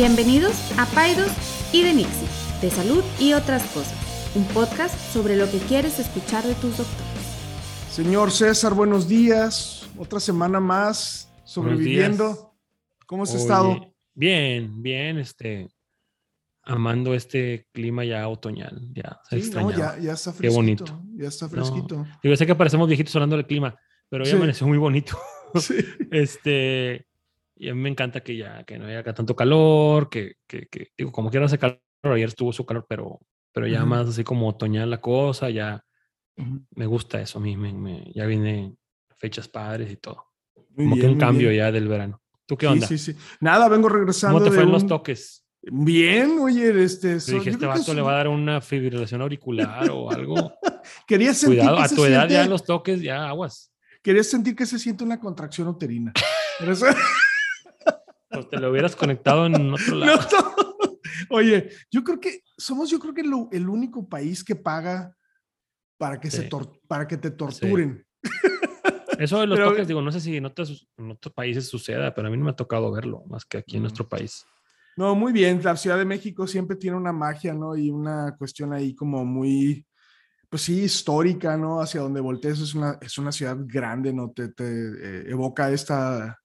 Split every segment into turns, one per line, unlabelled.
Bienvenidos a Paidos y de Nixie, de salud y otras cosas, un podcast sobre lo que quieres escuchar de tus doctores.
Señor César, buenos días. Otra semana más sobreviviendo. ¿Cómo has
Oye,
estado?
Bien, bien, este, amando este clima ya otoñal, ya se
Sí, no,
extrañaba.
ya, ya está
Qué
fresquito.
bonito.
Ya está fresquito.
Digo, sé que parecemos viejitos hablando del clima, pero ya
Sí.
amaneció muy bonito.
Sí.
Este, y a mí me encanta que ya, que no haya tanto calor, que, que, que, digo, como quiera hace calor, ayer estuvo su calor, pero, pero ya
Ujú.
más así como otoñal la cosa, ya
Ujú.
me gusta eso a mí, me, me- ya viene fechas padres y todo.
Muy
Como
bien,
que un cambio
bien.
ya del verano. ¿Tú qué
Sí,
onda?
Sí, sí, Nada, vengo regresando.
¿Cómo te
de
fue en los
un-
toques?
Bien, oye, este. So-
dije, este vato
es-
le va a dar una fibrilación auricular o algo.
Quería sentir
Cuidado,
que
a tu edad ya
siente-
los toques, ya aguas.
Quería sentir que se siente una contracción uterina.
Te lo hubieras conectado en otro
No,
lado.
no. Oye, yo creo que somos, yo creo que lo- el único país que paga para que, se
Sí.
tor- para que te torturen.
Eso de los
Pero-
toques, digo, no sé si en otros, en otros países suceda, pero a mí no me ha tocado verlo, más que aquí en
Mm.
nuestro país.
No, muy bien. La Ciudad de México siempre tiene una magia, ¿no? Y una cuestión ahí como muy, pues sí, histórica, ¿no? Hacia donde voltees es una, es una ciudad grande, ¿no? Te, te, eh, evoca esta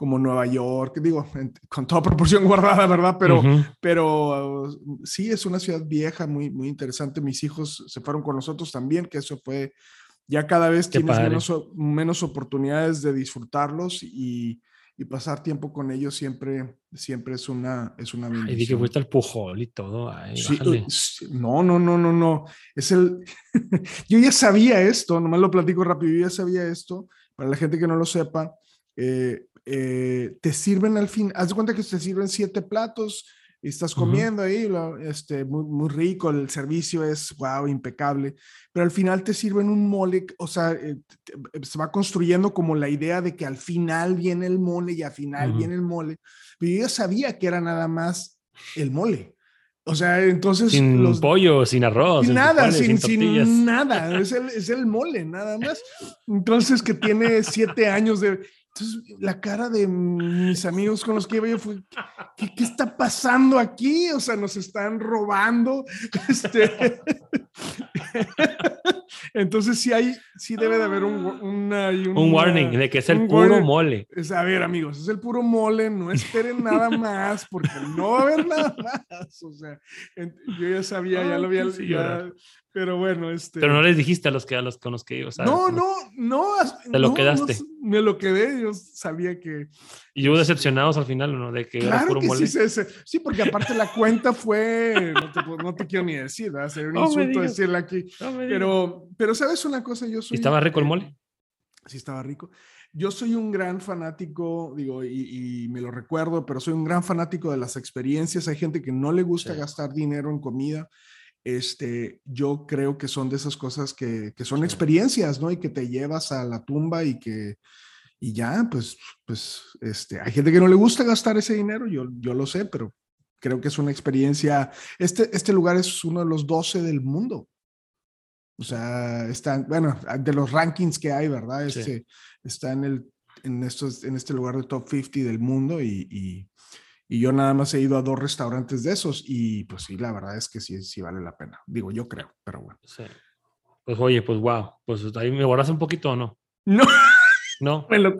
como Nueva York, digo, en- con toda proporción guardada, ¿verdad? Pero,
Ujú.
pero uh, sí, es una ciudad vieja, muy, muy interesante. Mis hijos se fueron con nosotros también, que eso fue, ya cada vez
Qué
tienes menos, menos oportunidades de disfrutarlos y, y pasar tiempo con ellos siempre, siempre es una, es una
Y vi que
bendición.
fuiste al Pujol y todo. Ay,
uh, sí, no, no, no, no, no. Es el. yo ya sabía esto, nomás lo platico rápido. Yo ya sabía esto. Para la gente que no lo sepa, eh, eh, te sirven al fin. Haz de cuenta que te sirven siete platos y estás comiendo ahí, lo- este, muy, muy rico. El servicio es wow, impecable. Pero al final te sirven un mole, o sea, eh, te- te- se va construyendo como la idea de que al final viene el mole y al final viene el mole. Pero yo sabía que era nada más el mole. O sea, entonces
sin
los,
pollo, sin arroz,
sin nada, sin,
sin
sin
tortillas.
nada, es el, es el mole, nada más. Entonces, que tiene siete años de... Entonces, la cara de mis amigos con los que iba yo fue, ¿qué, qué está pasando aquí? O sea, nos están robando. Este... Entonces, sí hay, sí debe de haber un, una, hay
Un warning de que es el puro
warning.
mole.
es, a ver, amigos, es el puro mole, no esperen nada más, porque no va a haber nada más. O sea, yo ya sabía, ya
Ay,
lo había, ya-. Pero bueno, este.
Pero no les dijiste a los que a los con los que sea,
no, no, no.
Te lo
no, no
quedaste.
s- me lo quedé, yo sabía que.
Y hubo decepcionados al final, ¿no? De que era
Claro
puro
que
mole.
sí, se- sí, porque aparte la cuenta fue, no te, no te quiero ni decir, ¿verdad? sería un
No
insulto decirla aquí.
No.
Pero, pero ¿sabes una cosa? Yo
¿Y
soy.
estaba rico el
eh,
mole?
Sí, estaba rico. Yo soy un gran fanático, digo, y, y me lo recuerdo, pero soy un gran fanático de las experiencias. Hay gente que no le gusta
Sí.
gastar dinero en comida. Este, yo creo que son de esas cosas que, que son
Sí.
experiencias, ¿no? Y que te llevas a la tumba y que, y ya, pues, pues, este, hay gente que no le gusta gastar ese dinero, yo, yo lo sé, pero creo que es una experiencia. Este, este lugar es uno de los 12 del mundo. O sea, está, bueno, de los rankings que hay, ¿verdad?
Sí.
Este, está en, el, en, estos, en este lugar de top 50 del mundo y, y, y yo nada más he ido a dos restaurantes de esos y pues sí, la verdad es que sí, sí vale la pena. Digo, yo creo, pero bueno.
Sí. Pues oye, pues wow. Pues ahí me borraste un poquito o no.
No,
No.
me lo,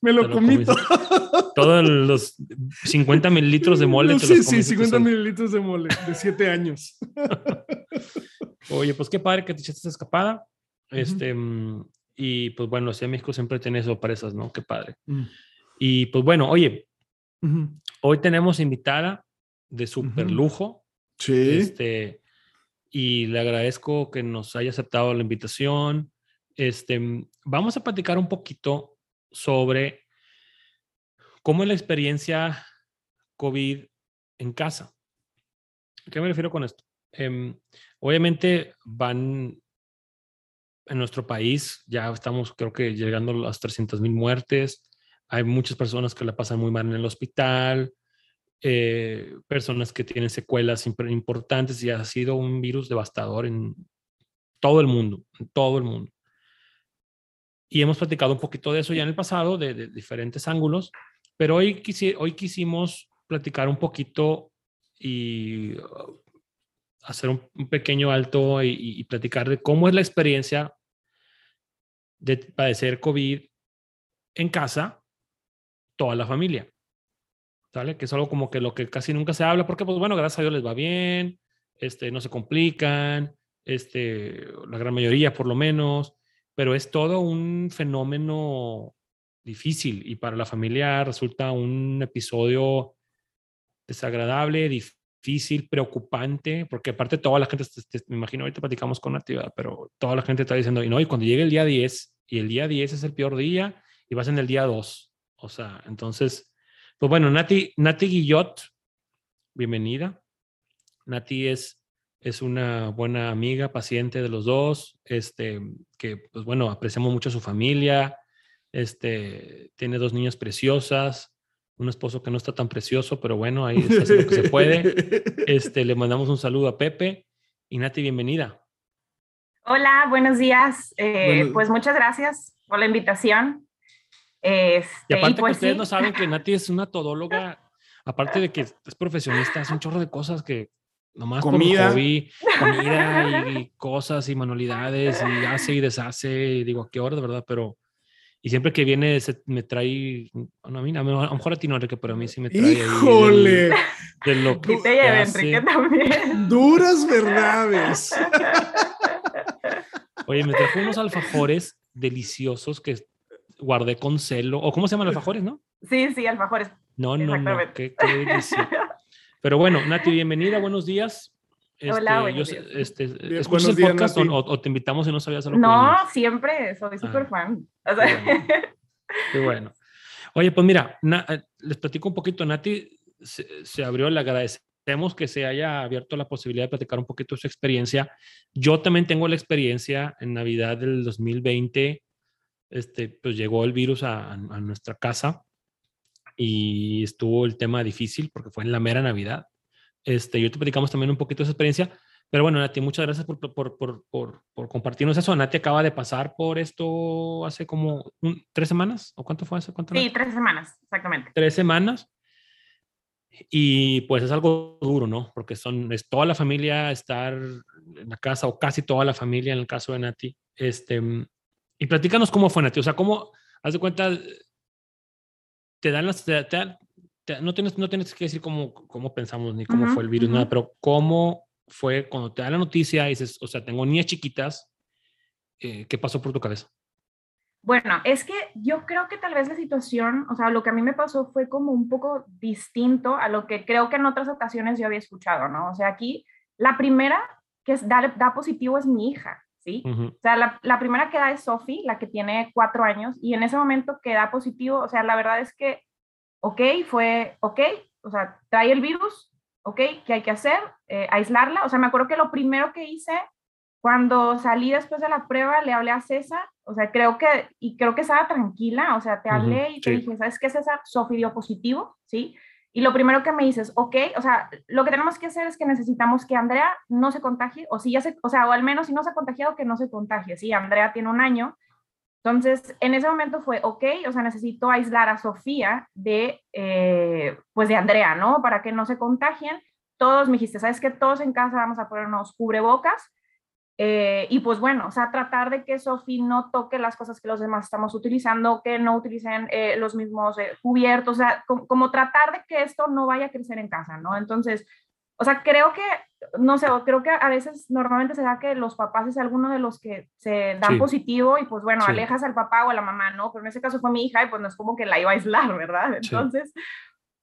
me lo comí todo.
Todos los 50 mililitros de mole. te
sí, sí,
comiste
50
solo.
mililitros de mole de 7 años.
Oye, pues qué padre que te echaste esa escapada. Este, mm, y pues bueno, Ciudad de México siempre tiene sorpresas, ¿no? Qué padre.
Mm.
Y pues bueno, oye,
Ujú.
Hoy tenemos invitada de super lujo.
Sí.
Este, y le agradezco que nos haya aceptado la invitación. Este, vamos a platicar un poquito sobre cómo es la experiencia COVID en casa. ¿A qué me refiero con esto? Em, obviamente van en nuestro país, ya estamos creo que llegando a las 300 mil muertes. Hay muchas personas que la pasan muy mal en el hospital, eh, personas que tienen secuelas imp- importantes y ha sido un virus devastador en todo el mundo, en todo el mundo. Y hemos platicado un poquito de eso ya en el pasado, de, de diferentes ángulos, pero hoy, quisi- hoy quisimos platicar un poquito y uh, hacer un, pequeño alto y, platicar de cómo es la experiencia de padecer COVID en casa, toda la familia. ¿Sale? Que es algo como que lo que casi nunca se habla, porque pues bueno, gracias a Dios les va bien, este, no se complican, este, la gran mayoría por lo menos, pero es todo un fenómeno difícil y para la familia resulta un episodio desagradable, difícil, preocupante, porque aparte toda la gente, me imagino ahorita platicamos con actividad, pero toda la gente está diciendo, y no, y cuando llegue el día 10, y el día 10 es el peor día, y vas en el día 2, o sea, entonces, pues bueno, Nati, Nati Guillot, bienvenida. Nati es, es una buena amiga, paciente de los dos, este, que pues bueno, apreciamos mucho a su familia, este, tiene dos niñas preciosas, un esposo que no está tan precioso, pero bueno, ahí está haciendo lo que se puede. Este, le mandamos un saludo a Pepe y Nati, bienvenida.
Hola, buenos días. Eh, pues muchas gracias por la invitación.
Este, y aparte que pues ustedes no saben que Nati es una todóloga, aparte de que es profesionista, es un chorro de cosas que nomás comida. hobby, comida y, cosas y manualidades y hace y deshace y digo, ¿a qué hora de verdad? Pero y siempre que viene se, me trae, bueno, a mí a lo mejor a ti no, Enrique, pero a mí sí me trae.
¡Híjole!
de lo que, te lleve, Enrique también.
Duras verdades.
Oye, me trajo unos alfajores deliciosos que guardé con celo. ¿O cómo se llaman alfajores, no?
Sí, sí, alfajores.
No, no, no. Qué, qué delicia. Pero bueno, Nati, bienvenida, buenos días.
Hola,
este, este, ¿Escuchas el podcast o, te invitamos y no sabías algo?
No, siempre, soy súper ah, fan.
qué, bueno. Oye, pues mira, eh, les platico un poquito. Nati se, abrió, le agradecemos que se haya abierto la posibilidad de platicar un poquito su experiencia. Yo también tengo la experiencia en Navidad del 2020. Este, pues llegó el virus a, a nuestra casa y estuvo el tema difícil porque fue en la mera Navidad este, yo te platicamos también un poquito de esa experiencia. Pero bueno, Nati, muchas gracias por, por, por, por, compartirnos eso. Nati acaba de pasar por esto hace como tres semanas, ¿o cuánto fue eso? ¿Cuánto
sí, tres semanas, exactamente.
Tres semanas. Y pues es algo duro, ¿no? Porque son, es toda la familia estar en la casa, o casi toda la familia en el caso de Nati. Este, y platícanos cómo fue, Nati. O sea, cómo, haz de cuenta, te dan las, te, no tienes, no tienes que decir cómo, cómo pensamos ni cómo fue el virus, nada, pero cómo fue cuando te da la noticia y dices, o sea, tengo niñas chiquitas, eh, ¿qué pasó por tu cabeza?
Bueno, es que yo creo que tal vez la situación, o sea, lo que a mí me pasó fue como un poco distinto a lo que creo que en otras ocasiones yo había escuchado, ¿no? O sea, aquí la primera que es, da, da positivo es mi hija, ¿sí? O sea, la, la, primera que da es Sophie, la que tiene cuatro años, y en ese momento que da positivo, o sea, la verdad es que ok, fue, ok, o sea, trae el virus, ok, ¿qué hay que hacer? Eh, aislarla. O sea, me acuerdo que lo primero que hice cuando salí después de la prueba, le hablé a César, o sea, creo que, y creo que estaba tranquila, o sea, te hablé y te dije, ¿sabes qué, César? Sofi dio positivo, ¿sí? Y lo primero que me dices, ok, o sea, lo que tenemos que hacer es que necesitamos que Andrea no se contagie, o si ya se, o sea, o al menos si no se ha contagiado, que no se contagie, ¿sí? Andrea tiene un año, entonces, en ese momento fue, ok, o sea, necesito aislar a Sofía de, eh, pues de Andrea, ¿no? Para que no se contagien. Todos me dijiste, ¿sabes qué? Todos en casa vamos a ponernos cubrebocas. Eh, y pues bueno, o sea, tratar de que Sofía no toque las cosas que los demás estamos utilizando, que no utilicen eh, los mismos cubiertos, o sea, como, tratar de que esto no vaya a crecer en casa, ¿no? Entonces, o sea, creo que, no sé, creo que a veces normalmente se da que los papás es alguno de los que se dan positivo y pues bueno, alejas al papá o a la mamá, ¿no? Pero en ese caso fue mi hija y pues no es como que la iba a aislar, ¿verdad? Entonces,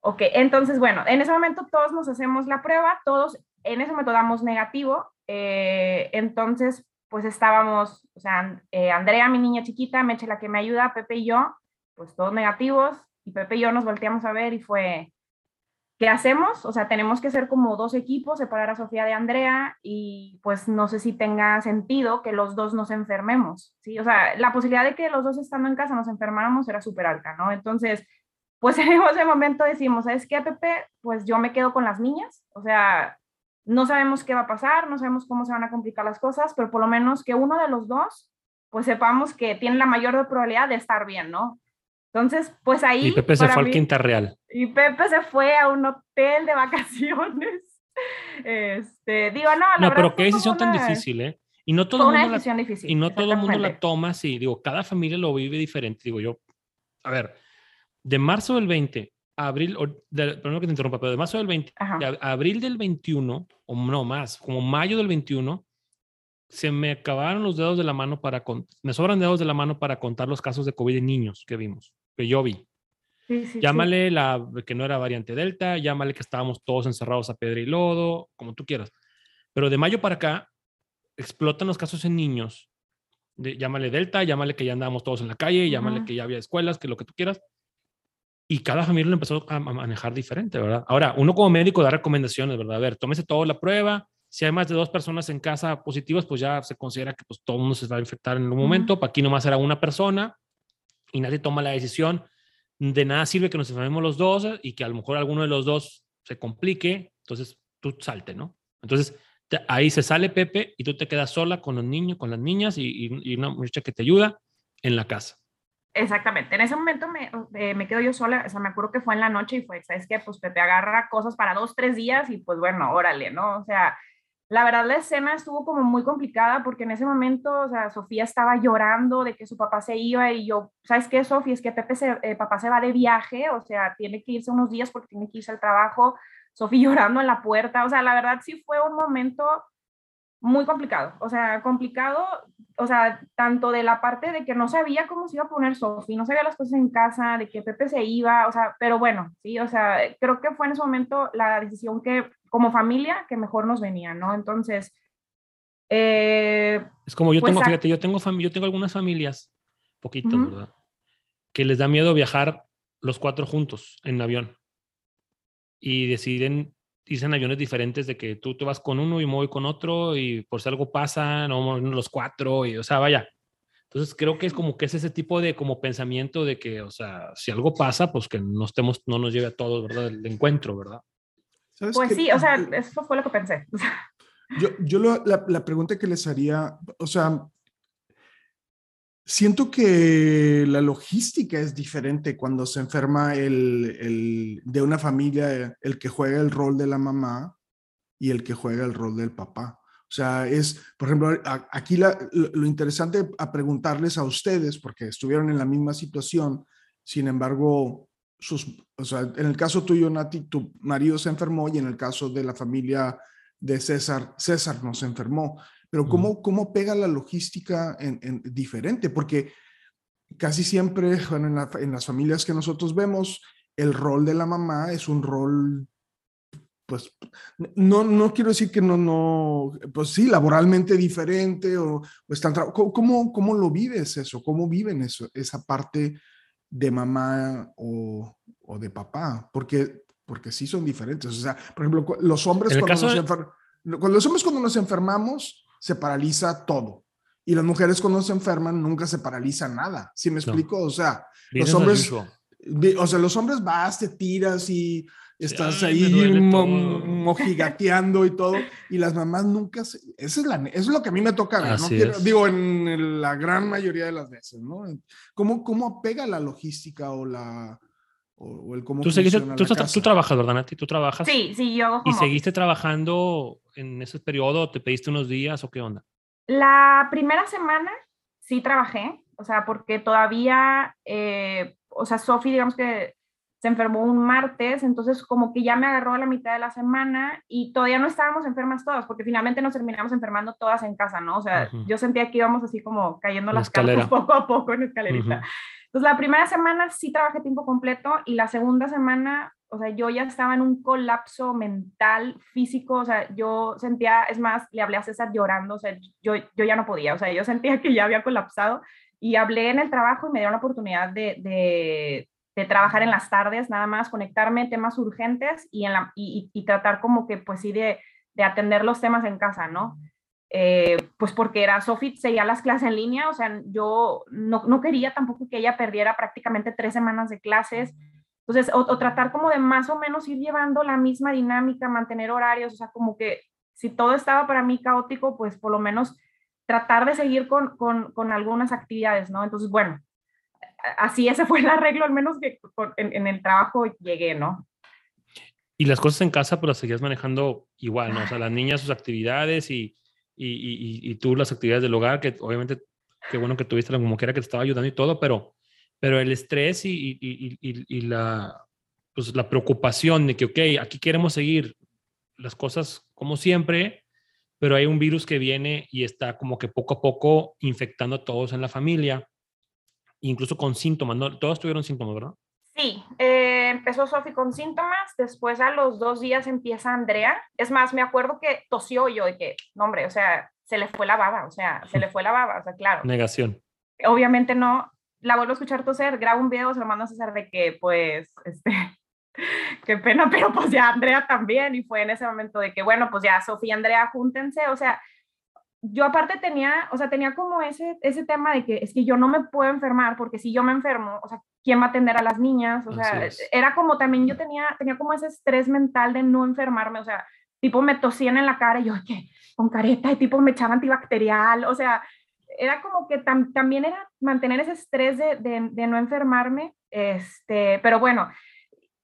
ok, entonces bueno, en ese momento todos nos hacemos la prueba, todos en ese momento damos negativo, eh, entonces pues estábamos, o sea, eh, Andrea, mi niña chiquita, Meche la que me ayuda, Pepe y yo, pues todos negativos y Pepe y yo nos volteamos a ver y fue ¿Qué hacemos? O sea, tenemos que ser como dos equipos, separar a Sofía de Andrea y pues no sé si tenga sentido que los dos nos enfermemos, ¿sí? O sea, la posibilidad de que los dos estando en casa nos enfermáramos era súper alta, ¿no? Entonces, pues en ese momento decimos, ¿sabes qué, Pepe? Pues yo me quedo con las niñas, o sea, no sabemos qué va a pasar, no sabemos cómo se van a complicar las cosas, pero por lo menos que uno de los dos, pues sepamos que tiene la mayor probabilidad de estar bien, ¿no? Entonces, pues ahí...
Y Pepe se fue al Quinta Real.
Y Pepe se fue a un hotel de vacaciones. Este, digo, no,
la No, pero qué decisión tan difícil, ¿eh? Y no todo
el mundo la,
Y no todo el mundo la toma así. Digo, cada familia lo vive diferente. Digo yo, a ver, de marzo del 20 a abril, perdón que te interrumpa, pero de marzo del 20 a abril del 21, o no más, como mayo del 21, se me acabaron los dedos de la mano para, me sobran dedos de la mano para contar los casos de COVID en niños que vimos, que yo vi. llámale la que no era variante Delta, llámale que estábamos todos encerrados a piedra y lodo, como tú quieras. Pero de mayo para acá explotan los casos en niños. De, llámale Delta, llámale que ya andábamos todos en la calle, llámale que ya había escuelas, que lo que tú quieras. Y cada familia lo empezó a, manejar diferente, ¿verdad? Ahora, uno como médico da recomendaciones, ¿verdad? A ver, tómese toda la prueba. Si hay más de dos personas en casa positivas, pues ya se considera que pues, todo el mundo se va a infectar en un momento. Para aquí nomás era una persona y nadie toma la decisión. De nada sirve que nos enfermemos los dos y que a lo mejor alguno de los dos se complique. Entonces, tú salte, ¿no? Entonces, ahí se sale Pepe y tú te quedas sola con los niños, con las niñas y, una muchacha que te ayuda en la casa.
Exactamente, en ese momento me, eh, me, quedo yo sola, o sea, me acuerdo que fue en la noche y fue, ¿sabes qué? Pues Pepe agarra cosas para dos, tres días y pues bueno, órale, ¿no? O sea, la verdad la escena estuvo como muy complicada porque en ese momento, o sea, Sofía estaba llorando de que su papá se iba y yo, ¿sabes qué, Sofía? Es que Pepe, se, eh, papá se va de viaje, o sea, tiene que irse unos días porque tiene que irse al trabajo, Sofía llorando en la puerta, o sea, la verdad sí fue un momento muy complicado, o sea, complicado, o sea, tanto de la parte de que no sabía cómo se iba a poner Sofía, no sabía las cosas en casa, de que Pepe se iba, o sea, pero bueno, sí, o sea, creo que fue en ese momento la decisión que, como familia, que mejor nos venía, ¿no? Entonces, eh,
es como yo pues tengo, fíjate, yo tengo, yo tengo algunas familias, poquitas, ¿verdad? Que les da miedo viajar los cuatro juntos en avión y deciden irse en aviones diferentes de que tú te vas con uno y me voy con otro y por si algo pasa, no los cuatro y o sea, vaya. Entonces creo que es como que es ese tipo de como pensamiento de que, o sea, si algo pasa, pues que no estemos, no nos lleve a todos, ¿verdad? El encuentro, ¿verdad?
Pues sí, o sea, eso fue lo que pensé.
Yo, yo la, la pregunta que les haría, o sea, Siento que la logística es diferente cuando se enferma el, de una familia, el que juega el rol de la mamá y el que juega el rol del papá. O sea, es, por ejemplo, aquí lo interesante a preguntarles a ustedes, porque estuvieron en la misma situación, sin embargo, sus, o sea, en el caso tuyo, Nati, tu marido se enfermó y en el caso de la familia de César, César no se enfermó pero ¿cómo, cómo pega la logística en, diferente? Porque casi siempre, bueno, en, las familias que nosotros vemos, el rol de la mamá es un rol, pues, no, no quiero decir que no, no, pues sí, laboralmente diferente o, o están, ¿cómo, ¿cómo lo vives eso? ¿Cómo viven eso, esa parte de mamá o, o de papá? Porque, porque sí son diferentes. O sea, por ejemplo, los hombres cuando nos, los hombres cuando nos enfermamos, se paraliza todo. Y las mujeres cuando se enferman nunca se paraliza nada. ¿Sí me explico? O sea, los hombres, o sea, los hombres vas, te tiras y estás ahí mojigateando y todo. Y las mamás nunca se, eso es, la, es lo que a mí me toca ver, ¿no? digo, en la gran mayoría de las veces, ¿no? ¿Cómo, cómo pega la logística o la, o, el cómo
tú, seguiste, tú, tú, trabajas, ¿verdad, Nati? ¿Tú trabajas?
Sí, sí, yo hago
¿Y seguiste trabajando en ese periodo? ¿Te pediste unos días o qué onda?
La primera semana sí trabajé, o sea, porque todavía, eh, o sea, Sofi, digamos que se enfermó un martes, entonces como que ya me agarró a la mitad de la semana y todavía no estábamos enfermas todas, porque finalmente nos terminamos enfermando todas en casa, ¿no? O sea, yo sentía que íbamos así como cayendo las escaleras poco a poco en escalerita. Entonces, la primera semana sí trabajé tiempo completo y la segunda semana, o sea, yo ya estaba en un colapso mental, físico, o sea, yo sentía, es más, le hablé a César llorando, o sea, yo, yo ya no podía, o sea, yo sentía que ya había colapsado y hablé en el trabajo y me dieron la oportunidad de, de, de trabajar en las tardes, nada más conectarme temas urgentes y, en la, y, y, tratar como que, pues sí, de, de atender los temas en casa, ¿no? Eh, pues porque era Sophie, seguía las clases en línea, o sea, yo no, no, quería tampoco que ella perdiera prácticamente tres semanas de clases. Entonces, o, tratar como de más o menos ir llevando la misma dinámica, mantener horarios, o sea, como que si todo estaba para mí caótico, pues por lo menos tratar de seguir con, con, con algunas actividades, ¿no? Entonces, bueno, así ese fue el arreglo, al menos que en, el trabajo llegué, ¿no?
Y las cosas en casa, pues las seguías manejando igual, ¿no? O sea, las niñas sus actividades y, y, y, y tú las actividades del hogar, que obviamente, qué bueno que tuviste como que era que te estaba ayudando y todo, pero, pero el estrés y, y la, pues, la preocupación de que, ok, aquí queremos seguir las cosas como siempre, pero hay un virus que viene y está como que poco a poco infectando a todos en la familia, incluso con síntomas, ¿no? Todos tuvieron síntomas, ¿verdad?
Sí, eh, empezó Sofi con síntomas, después a los dos días empieza Andrea. Es más, me acuerdo que tosió yo de que, no, hombre, o sea, se le fue la baba, o sea, se le fue la baba, o sea, claro.
Negación.
Obviamente no, la vuelvo a escuchar toser, grabo un video, se lo mando a César de que, pues, este, qué pena, pero pues ya Andrea también, y fue en ese momento de que, bueno, pues ya Sofía y Andrea, júntense, o sea, yo aparte tenía, o sea, tenía como ese, ese tema de que es que yo no me puedo enfermar porque si yo me enfermo, o sea, ¿quién va a atender a las niñas? O sea, era como también yo tenía, tenía como ese estrés mental de no enfermarme, o sea, tipo me tosían en la cara y yo, ¿qué? Con careta y tipo me echaba antibacterial, o sea, era como que también era mantener ese estrés de, de, de, no enfermarme, este, pero bueno,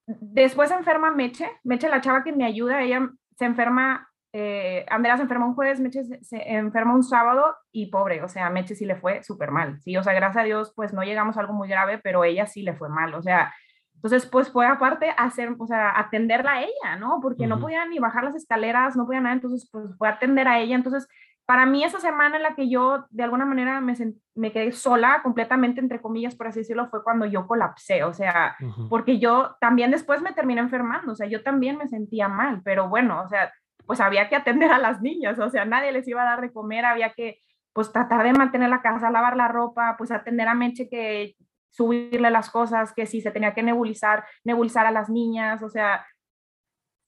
después se enferma Meche, Meche la chava que me ayuda, ella se enferma eh, Andrea se enfermó un jueves, Meche se, enfermó un sábado y pobre, o sea, Meche sí le fue súper mal, sí, o sea, gracias a Dios, pues no llegamos a algo muy grave, pero ella sí le fue mal, o sea, entonces, pues fue aparte hacer, o sea, atenderla a ella, ¿no? Porque no podía ni bajar las escaleras, no podía nada, entonces, pues fue atender a ella, entonces, para mí esa semana en la que yo de alguna manera me, me quedé sola completamente, entre comillas, por así decirlo, fue cuando yo colapsé, o sea, porque yo también después me terminé enfermando, o sea, yo también me sentía mal, pero bueno, o sea, pues había que atender a las niñas, o sea, nadie les iba a dar de comer, había que pues tratar de mantener la casa, lavar la ropa, pues atender a Meche que subirle las cosas, que si se tenía que nebulizar, nebulizar a las niñas, o sea,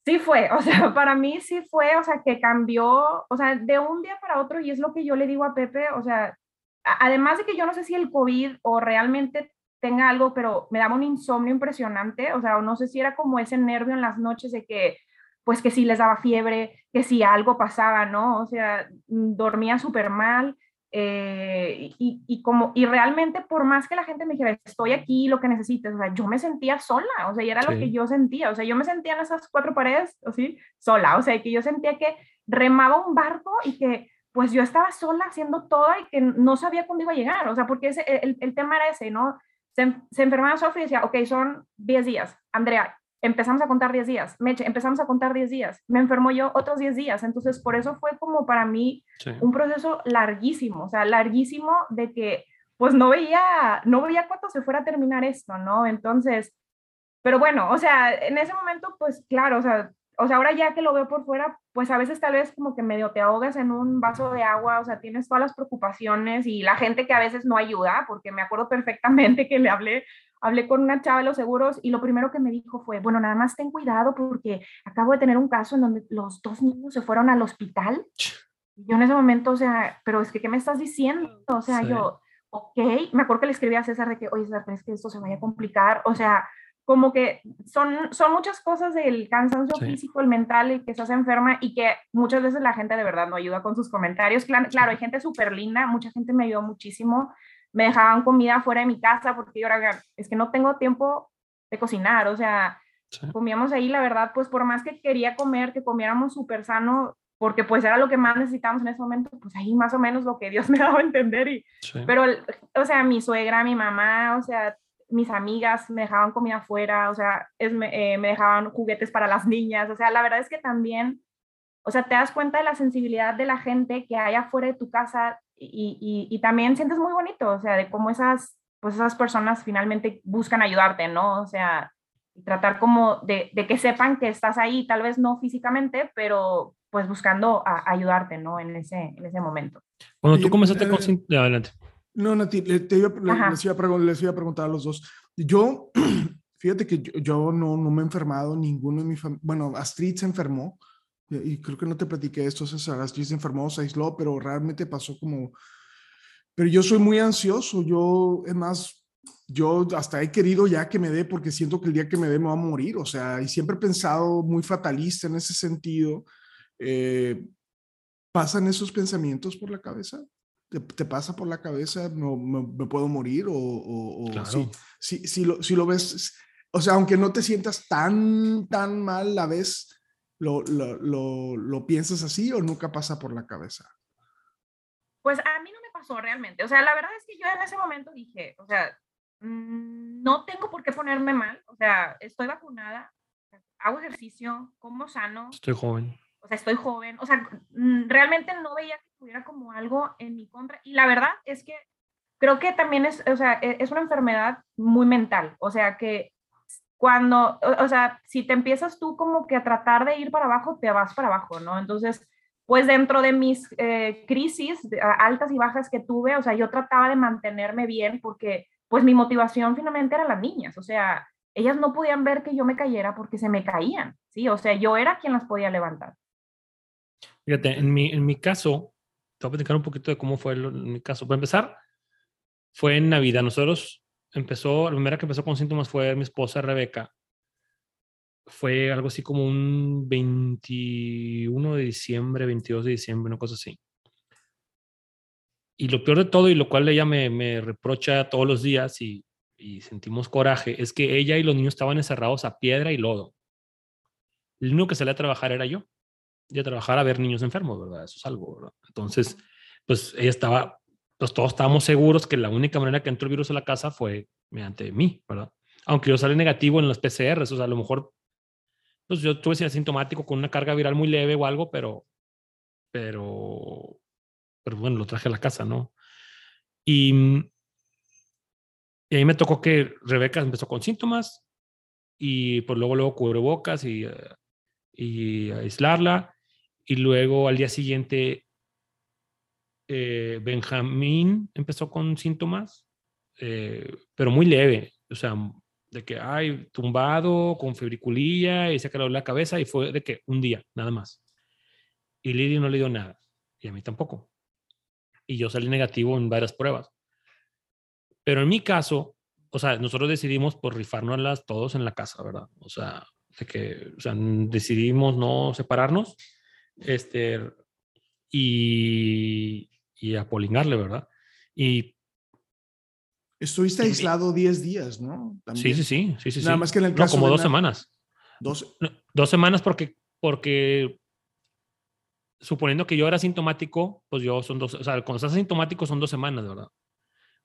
sí fue, o sea, para mí sí fue, o sea, que cambió, o sea, de un día para otro, y es lo que yo le digo a Pepe, o sea, además de que yo no sé si el COVID o realmente tenga algo, pero me daba un insomnio impresionante, o sea, no sé si era como ese nervio en las noches de que pues que si les daba fiebre, que si algo pasaba, ¿no? O sea, mm, dormía súper mal. Eh, y, y, como, y realmente por más que la gente me dijera, estoy aquí, lo que necesites, o sea, yo me sentía sola, o sea, y era lo que yo sentía, o sea, yo me sentía en esas cuatro paredes, así, sola, o sea, que yo sentía que remaba un barco y que pues yo estaba sola haciendo todo y que no sabía cuándo iba a llegar, o sea, porque ese, el, el tema era ese, ¿no? Se, se enfermaba Sofía y decía, ok, son 10 días, Andrea, empezamos a contar 10 días, Meche, empezamos a contar 10 días, me enfermo yo otros 10 días, entonces por eso fue como para mí un proceso larguísimo, o sea, larguísimo de que pues no veía, no veía cuánto se fuera a terminar esto, ¿no? Entonces, pero bueno, o sea, en ese momento pues claro, o sea, o sea, ahora ya que lo veo por fuera, pues a veces tal vez como que medio te ahogas en un vaso de agua, o sea, tienes todas las preocupaciones y la gente que a veces no ayuda, porque me acuerdo perfectamente que le hablé hablé con una chava de los seguros y lo primero que me dijo fue, bueno, nada más ten cuidado porque acabo de tener un caso en donde los dos niños se fueron al hospital. Yo en ese momento, o sea, pero es que, ¿qué me estás diciendo? O sea, yo, ok, me acuerdo que le escribí a César de que, oye, César, ¿crees que esto se vaya a complicar? O sea, como que son, son muchas cosas del cansancio físico, el mental, y que se hace enferma y que muchas veces la gente de verdad no ayuda con sus comentarios. Claro, claro hay gente súper linda, mucha gente me ayudó muchísimo, me dejaban comida fuera de mi casa porque yo era, es que no tengo tiempo de cocinar, o sea, comíamos ahí, la verdad, pues por más que quería comer, que comiéramos súper sano, porque pues era lo que más necesitábamos en ese momento, pues ahí más o menos lo que Dios me daba a entender, y, pero, o sea, mi suegra, mi mamá, o sea, mis amigas me dejaban comida fuera, o sea, es, eh, me dejaban juguetes para las niñas, o sea, la verdad es que también, o sea, te das cuenta de la sensibilidad de la gente que hay afuera de tu casa y, y, también sientes muy bonito, o sea, de cómo esas, pues esas personas finalmente buscan ayudarte, ¿no? O sea, tratar como de, de, que sepan que estás ahí, tal vez no físicamente, pero pues buscando a, ayudarte, ¿no? En ese, en ese momento.
Cuando tú comenzaste con... Eh, adelante.
No, Nati, te iba, les, iba a les, iba a preguntar a los dos. Yo, fíjate que yo, yo no, no, me he enfermado, ninguno de mi familia, bueno, Astrid se enfermó, y creo que no te platiqué esto, César, Astrid se enfermó, se aisló, pero realmente pasó como... Pero yo soy muy ansioso, yo, es más, yo hasta he querido ya que me dé porque siento que el día que me dé me va a morir, o sea, y siempre he pensado muy fatalista en ese sentido. Eh, ¿Pasan esos pensamientos por la cabeza? ¿Te, pasa por la cabeza, me, puedo morir? O, o, si, si, lo, si lo ves, o sea, aunque no te sientas tan, tan mal la vez, lo, lo, lo, lo piensas así o nunca pasa por la cabeza?
Pues a mí no me pasó realmente. O sea, la verdad es que yo en ese momento dije, o sea, mm, no tengo por qué ponerme mal. O sea, estoy vacunada, hago ejercicio, como sano.
Estoy joven
o sea, estoy joven, o sea, mm, realmente no veía que tuviera como algo en mi contra. Y la verdad es que creo que también es, o sea, e, es una enfermedad muy mental, o sea, que cuando, o, sea, si te empiezas tú como que a tratar de ir para abajo, te vas para abajo, ¿no? Entonces, pues dentro de mis eh, crisis altas y bajas que tuve, o sea, yo trataba de mantenerme bien porque pues mi motivación finalmente era las niñas, o sea, ellas no podían ver que yo me cayera porque se me caían, ¿sí? O sea, yo era quien las podía levantar.
Fíjate, en mi, en mi caso, te voy a platicar un poquito de cómo fue en mi caso. Para empezar, fue en Navidad. Nosotros empezó, la primera que empezó con síntomas fue mi esposa Rebeca. Fue algo así como un 21 de diciembre, 22 de diciembre, una cosa así. Y lo peor de todo, y lo cual ella me, reprocha todos los días y, y sentimos coraje, es que ella y los niños estaban encerrados a piedra y lodo. El único que salía a trabajar era yo de trabajar a ver niños enfermos, ¿verdad? Eso es algo, ¿verdad? Entonces, pues ella estaba, pues todos estábamos seguros que la única manera que entró el virus a la casa fue mediante mí, ¿verdad? Aunque yo salí negativo en las PCRs, o sea, a lo mejor, pues yo tuve asintomático con una carga viral muy leve o algo, pero, pero, pero bueno, lo traje a la casa, ¿no? Y, y ahí me tocó que Rebeca empezó con síntomas y pues luego, luego cubrebocas y, eh, y aislarla y luego al día siguiente, eh, Benjamín empezó con síntomas, eh, pero muy leve, o sea, de que, hay tumbado, con fibriculilla y se caló la cabeza y fue de que un día, nada más. Y Lili no le dio nada, y a mí tampoco. Y yo salí negativo en varias pruebas. Pero en mi caso, o sea, nosotros decidimos por rifárnoslas todos en la casa, ¿verdad? O sea, de que, o sea, decidimos no separarnos este, y, y a polingarle, ¿verdad? Y
Estuviste aislado 10 días, ¿no?
Sí, sí, sí, sí, sí.
Nada más que en el
caso. No, como dos semanas.
Dos.
dos semanas porque, porque suponiendo que yo era sintomático, pues yo son dos, o sea, cuando estás sintomático son dos semanas, ¿verdad?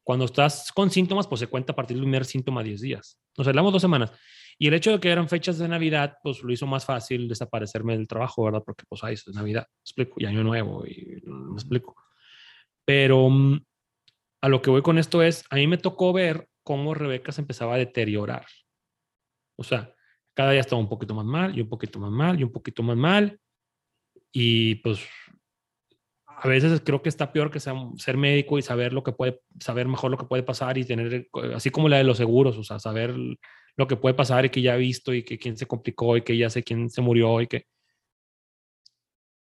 Cuando estás con síntomas, pues se cuenta a partir del primer síntoma 10 días. Nos hablamos dos semanas. Y el hecho de que eran fechas de Navidad, pues lo hizo más fácil desaparecerme del trabajo, ¿verdad? Porque pues ahí es Navidad, me explico, y Año Nuevo, y me explico. Pero mm, a lo que voy con esto es, a mí me tocó ver cómo Rebeca se empezaba a deteriorar. O sea, cada día estaba un poquito más mal, y un poquito más mal, y un poquito más mal. Y pues a veces creo que está peor que ser médico y saber lo que puede, saber mejor lo que puede pasar y tener, así como la de los seguros, o sea, saber lo que puede pasar y que ya he visto y que quién se complicó y que ya sé quién se murió y que...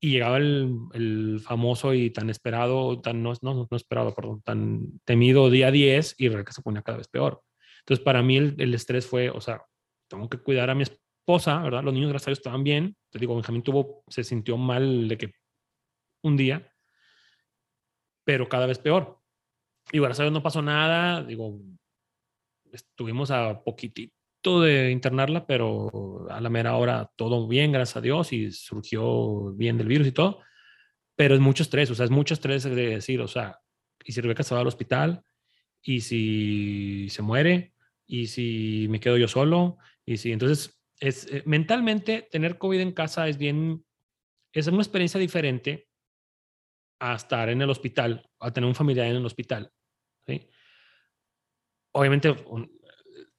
Y llegaba el, famoso y tan esperado, tan no, no, no esperado, perdón, tan temido día 10 y que se ponía cada vez peor. Entonces, para mí el, el, estrés fue, o sea, tengo que cuidar a mi esposa, ¿verdad? Los niños, gracias a Dios, estaban bien. Te digo, Benjamín tuvo, se sintió mal de que un día, pero cada vez peor. Y gracias a Dios no pasó nada, digo, estuvimos a poquitito de internarla, pero a la mera hora todo bien, gracias a Dios, y surgió bien del virus y todo, pero es mucho estrés, o sea, es mucho estrés de decir, o sea, y si Rebeca se va al hospital, y si se muere, y si me quedo yo solo, y si entonces es eh, mentalmente tener COVID en casa es bien, es una experiencia diferente a estar en el hospital, a tener un familiar en el hospital. ¿sí? Obviamente,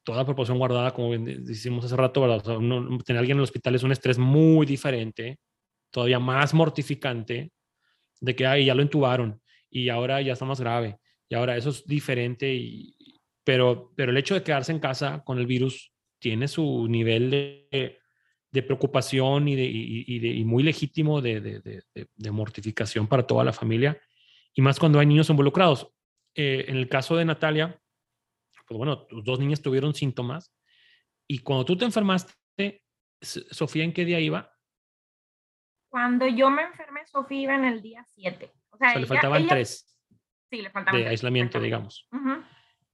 toda proporción guardada, como decimos hace rato, ¿verdad? tener a alguien en el hospital es un estrés muy diferente, todavía más mortificante, de que ahí ya lo entubaron y ahora ya está más grave y ahora eso es diferente, y, pero, pero el hecho de quedarse en casa con el virus tiene su nivel de, de preocupación y, de, y, de, y muy legítimo de, de, mortificación para toda la familia, y más cuando hay niños involucrados. Eh, en el caso de Natalia, pues bueno, tus dos niñas tuvieron síntomas y cuando tú te enfermaste, Sofía, ¿en qué día iba?
Cuando yo me enfermé, Sofía iba en el día 7. O sea,
le faltaban tres.
Sí, le faltaba.
de aislamiento, digamos.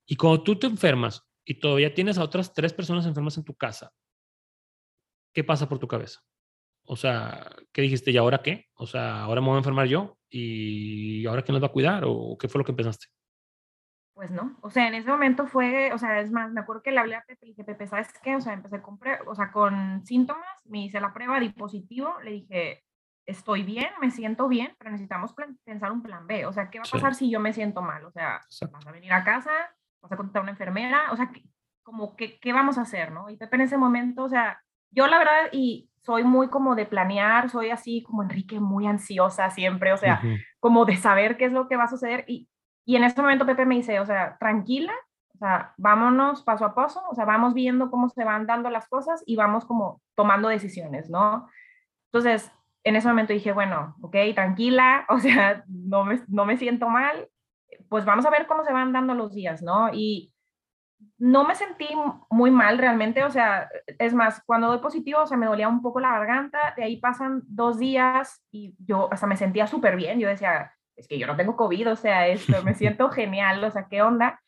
Y cuando tú te enfermas y todavía tienes a otras tres personas enfermas en tu casa, ¿qué pasa por tu cabeza? O sea, ¿qué dijiste? ¿Y ahora qué? O sea, ¿ahora me voy a enfermar yo? ¿Y ahora quién nos va a cuidar? ¿O qué fue lo que pensaste?
Pues no, o sea, en ese momento fue, o sea, es más, me acuerdo que le hablé a Pepe y dije, Pepe, ¿sabes qué? O sea, empecé con, o sea, con síntomas, me hice la prueba, di positivo, le dije, estoy bien, me siento bien, pero necesitamos pensar un plan B, o sea, ¿qué va a pasar si yo me siento mal? O sea, vas a venir a casa, vas a contactar a una enfermera, o sea, como, ¿qué, ¿qué vamos a hacer, no? Y Pepe en ese momento, o sea, yo la verdad, y soy muy como de planear, soy así como Enrique, muy ansiosa siempre, o sea, como de saber qué es lo que va a suceder, y y en ese momento Pepe me dice, o sea, tranquila, o sea, vámonos paso a paso, o sea, vamos viendo cómo se van dando las cosas y vamos como tomando decisiones, ¿no? Entonces, en ese momento dije, bueno, ok, tranquila, o sea, no me, no me siento mal, pues vamos a ver cómo se van dando los días, ¿no? Y no me sentí muy mal realmente, o sea, es más, cuando doy positivo, o sea, me dolía un poco la garganta, de ahí pasan dos días y yo hasta me sentía súper bien, yo decía, es que yo no tengo COVID, o sea, esto, me siento genial, o sea, ¿qué onda?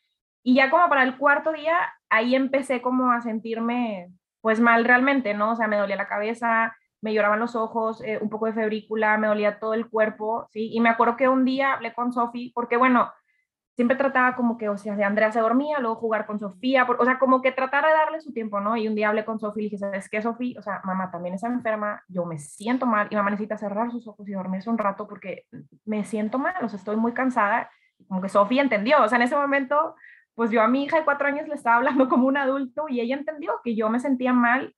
Y ya como para el cuarto día, ahí empecé como a sentirme, pues mal realmente, ¿no? O sea, me dolía la cabeza, me lloraban los ojos, eh, un poco de febrícula, me dolía todo el cuerpo, ¿sí? Y me acuerdo que un día hablé con Sofi, porque bueno, siempre trataba como que, o sea, de Andrea se dormía, luego jugar con Sofía, o sea, como que tratara de darle su tiempo, ¿no? Y un día hablé con Sofía y dije, ¿sabes qué, Sofía? O sea, mamá también está enferma, yo me siento mal y mamá necesita cerrar sus ojos y dormirse un rato porque me siento mal, o sea, estoy muy cansada. Como que Sofía entendió, o sea, en ese momento, pues yo a mi hija de cuatro años le estaba hablando como un adulto y ella entendió que yo me sentía mal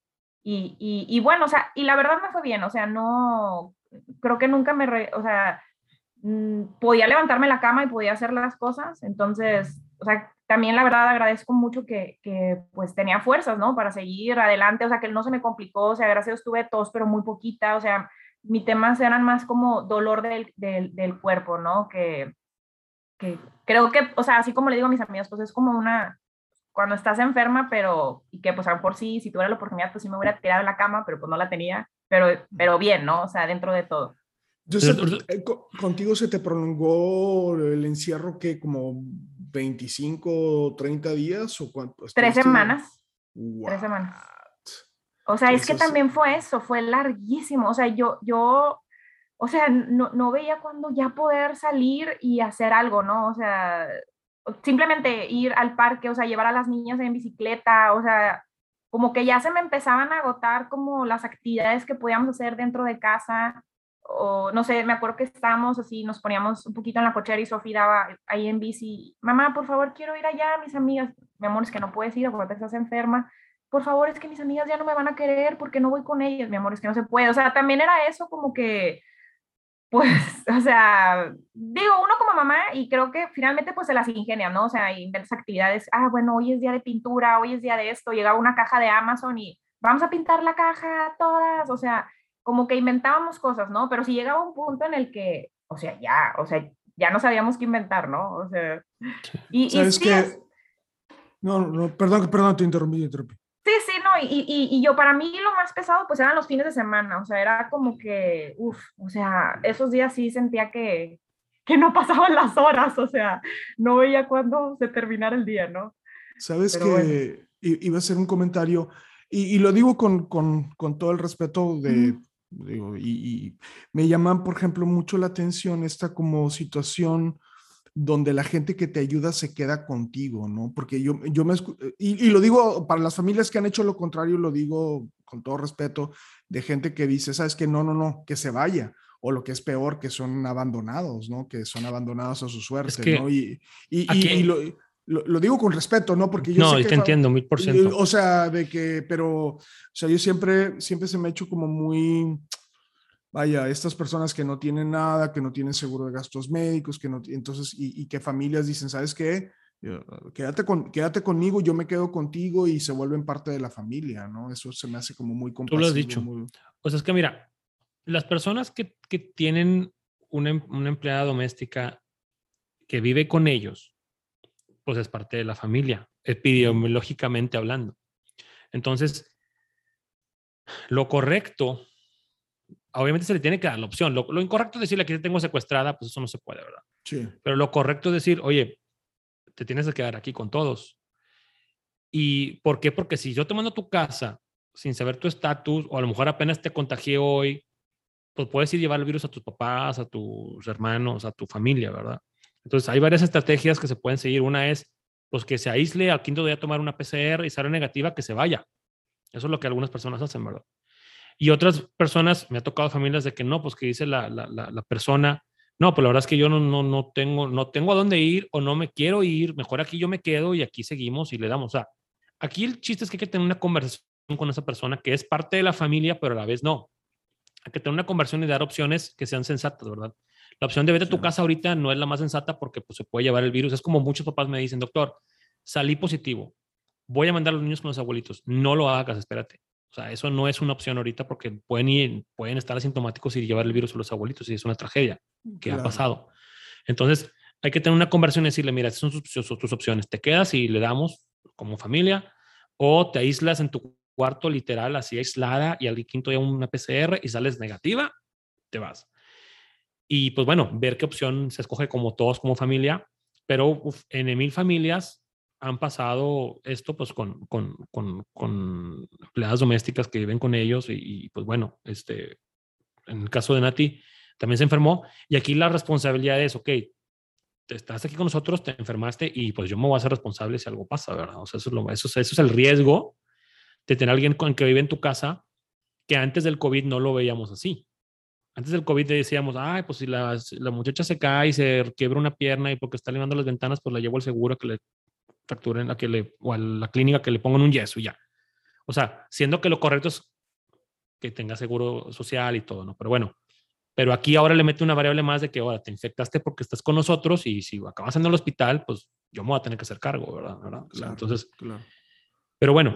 y, y, bueno, o sea, y la verdad me fue bien, o sea, no, creo que nunca me, re, o sea, podía levantarme la cama y podía hacer las cosas. Entonces, o sea, también la verdad agradezco mucho que, que, pues tenía fuerzas, ¿no? Para seguir adelante, o sea, que no se me complicó, o sea, gracias tuve tos, pero muy poquita, o sea, mis temas eran más como dolor del, del, cuerpo, ¿no? Que, que creo que, o sea, así como le digo a mis amigas, pues es como una, cuando estás enferma, pero, y que pues a lo mejor sí, si tuviera la oportunidad, pues sí me hubiera tirado la cama, pero pues no la tenía, pero, pero bien, ¿no? O sea, dentro de todo.
Eh, ¿contigo se te prolongó el encierro que como 25 o 30 días o cuánto?
Tres semanas. Tres semanas. O sea, es que también fue eso, fue larguísimo. O sea, yo, yo, o sea, no, no veía cuando ya poder salir y hacer algo, ¿no? O sea, simplemente ir al parque, o sea, llevar a las niñas en bicicleta, o sea, como que ya se me empezaban a agotar como las actividades que podíamos hacer dentro de casa o no sé, me acuerdo que estábamos así, nos poníamos un poquito en la cochera y Sofía daba ahí en bici, mamá, por favor, quiero ir allá, mis amigas, mi amor, es que no puedes ir, porque estás enferma, por favor, es que mis amigas ya no me van a querer porque no voy con ellas, mi amor, es que no se puede, o sea, también era eso como que, pues, o sea, digo, uno como mamá, y creo que finalmente pues se las ingenia, ¿no? O sea, inventas actividades, ah, bueno, hoy es día de pintura, hoy es día de esto, llegaba una caja de Amazon y vamos a pintar la caja todas, o sea, como que inventábamos cosas, ¿no? Pero si llegaba un punto en el que, o sea, ya, o sea, ya no sabíamos qué inventar, ¿no? O sea,
y, ¿Sabes que... No, no, perdón, perdón, te interrumpí, te interrumpí.
Sí, sí, no, y, y, y, yo para mí lo más pesado pues eran los fines de semana, o sea, era como que, uff, o sea, esos días sí sentía que, que no pasaban las horas, o sea, no veía cuándo se terminara el día, ¿no?
Sabes que iba a ser un comentario, y, y lo digo con, con, con, todo el respeto de, Digo, y, me llaman, por ejemplo, mucho la atención esta como situación donde la gente que te ayuda se queda contigo, ¿no? Porque yo, yo me... Y, y, lo digo para las familias que han hecho lo contrario, lo digo con todo respeto, de gente que dice, sabes que no, no, no, que se vaya. O lo que es peor, que son abandonados, ¿no? Que son abandonados a su suerte, ¿no? Y, y, y lo, lo, digo con respeto, ¿no? Porque yo
no, sé te entiendo, mil por ciento.
O sea, de que, pero, o sea, yo siempre, siempre se me ha hecho como muy, vaya, estas personas que no tienen nada, que no tienen seguro de gastos médicos, que no, entonces, y, y que familias dicen, ¿sabes qué? Quédate, con, quédate conmigo, yo me quedo contigo y se vuelven parte de la familia, ¿no? Eso se me hace como muy
compasivo. Tú lo has dicho. O sea, es que mira, las personas que, que tienen una, em, una empleada doméstica que vive con ellos, pues es parte de la familia, epidemiológicamente hablando. Entonces, lo correcto, obviamente se le tiene que dar la opción. Lo, lo, incorrecto es decirle que te tengo secuestrada, pues eso no se puede, ¿verdad?
Sí.
Pero lo correcto es decir, oye, te tienes que quedar aquí con todos. ¿Y por qué? Porque si yo te mando a tu casa sin saber tu estatus, o a lo mejor apenas te contagié hoy, pues puedes ir llevar el virus a tus papás, a tus hermanos, a tu familia, ¿verdad? Entonces hay varias estrategias que se pueden seguir. Una es, pues que se aísle al quinto día tomar una PCR y sale negativa, que se vaya. Eso es lo que algunas personas hacen, ¿verdad? Y otras personas, me ha tocado familias de que no, pues que dice la, la, la, persona, no, pues la verdad es que yo no, no, no, tengo, no tengo a dónde ir o no me quiero ir, mejor aquí yo me quedo y aquí seguimos y le damos. O sea, aquí el chiste es que hay que tener una conversación con esa persona que es parte de la familia, pero a la vez no. Hay que tener una conversación y dar opciones que sean sensatas, ¿verdad? La opción de vete a tu casa ahorita no es la más sensata porque pues, se puede llevar el virus. Es como muchos papás me dicen, doctor, salí positivo, voy a mandar a los niños con los abuelitos. No lo hagas, espérate. O sea, eso no es una opción ahorita porque pueden, ir, pueden estar asintomáticos y llevar el virus a los abuelitos y es una tragedia que ha pasado. Entonces, hay que tener una conversación y decirle, mira, estas son tus, tus opciones. Te quedas y le damos como familia o te aíslas en tu cuarto literal así aislada y al quinto día una PCR y sales negativa, te vas. Y pues bueno, ver qué opción se escoge como todos como familia, pero en mil familias han pasado esto pues con, con, con, con, empleadas domésticas que viven con ellos y, pues bueno, este, en el caso de Nati también se enfermó y aquí la responsabilidad es, ok, estás aquí con nosotros, te enfermaste y pues yo me voy a ser responsable si algo pasa, ¿verdad? O sea, eso es, lo, eso, eso es el riesgo de tener alguien con que vive en tu casa que antes del COVID no lo veíamos así. Antes del COVID decíamos, ay, pues si la, la muchacha se cae y se quiebra una pierna y porque está limando las ventanas, pues la llevo al seguro que le fracturen, a que le, o a la clínica que le pongan un yeso y ya. O sea, siendo que lo correcto es que tenga seguro social y todo, ¿no? Pero bueno, pero aquí ahora le mete una variable más de que ahora te infectaste porque estás con nosotros y si acabas en el hospital, pues yo me voy a tener que hacer cargo, ¿verdad? Entonces, claro. Pero bueno,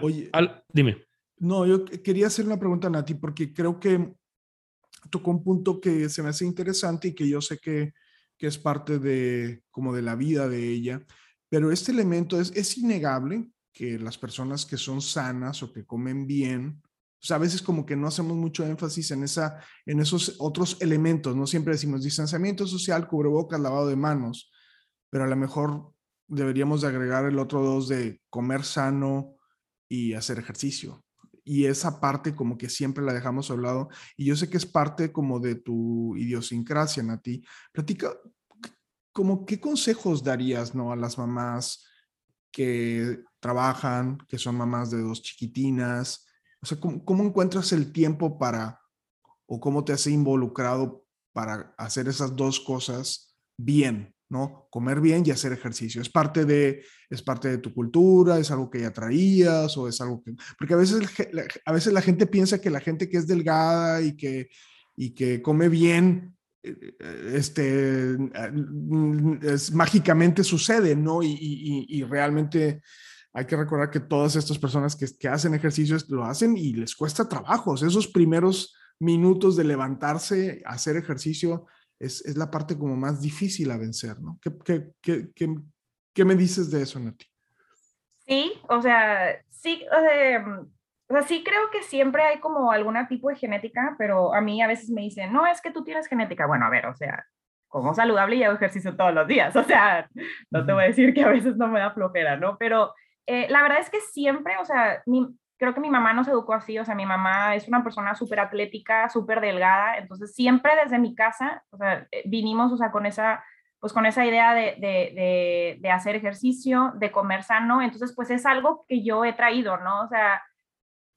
dime.
No, yo quería hacer una pregunta a Nati porque creo que tocó un punto que se me hace interesante y que yo sé que, que es parte de como de la vida de ella, pero este elemento es, es innegable que las personas que son sanas o que comen bien, o sea, a veces como que no hacemos mucho énfasis en, esa, en esos otros elementos, no siempre decimos distanciamiento social, cubrebocas, lavado de manos, pero a lo mejor deberíamos de agregar el otro dos de comer sano, y hacer ejercicio. Y esa parte como que siempre la dejamos a un lado. Y yo sé que es parte como de tu idiosincrasia, Nati. Platica, como qué consejos darías, ¿no? A las mamás que trabajan, que son mamás de dos chiquitinas. O sea, ¿cómo, cómo encuentras el tiempo para, o cómo te has involucrado para hacer esas dos cosas bien? ¿No? Comer bien y hacer ejercicio. Es parte de, es parte de tu cultura, es algo que ya traías o es algo que... Porque a veces, a veces la gente piensa que la gente que es delgada y que, y que come bien, eh, este, es, mágicamente sucede, ¿no? Y, realmente hay que recordar que todas estas personas que, que hacen ejercicios lo hacen y les cuesta trabajo. Esos primeros minutos de levantarse, hacer ejercicio, es, es, la parte como más difícil a vencer, ¿no? ¿Qué, qué, qué, qué, me dices de eso, Nati?
Sí, o sea, sí, o sea, o sea, sí creo que siempre hay como algún tipo de genética, pero a mí a veces me dicen, no, es que tú tienes genética. Bueno, a ver, o sea, como saludable y hago ejercicio todos los días, o sea, no te voy a decir que a veces no me da flojera, ¿no? Pero eh, la verdad es que siempre, o sea, mi, creo que mi mamá nos educó así, o sea, mi mamá es una persona súper atlética, súper delgada, entonces siempre desde mi casa, o sea, eh, vinimos, o sea, con esa, pues con esa idea de, de, de, hacer ejercicio, de comer sano, entonces pues es algo que yo he traído, ¿no? O sea,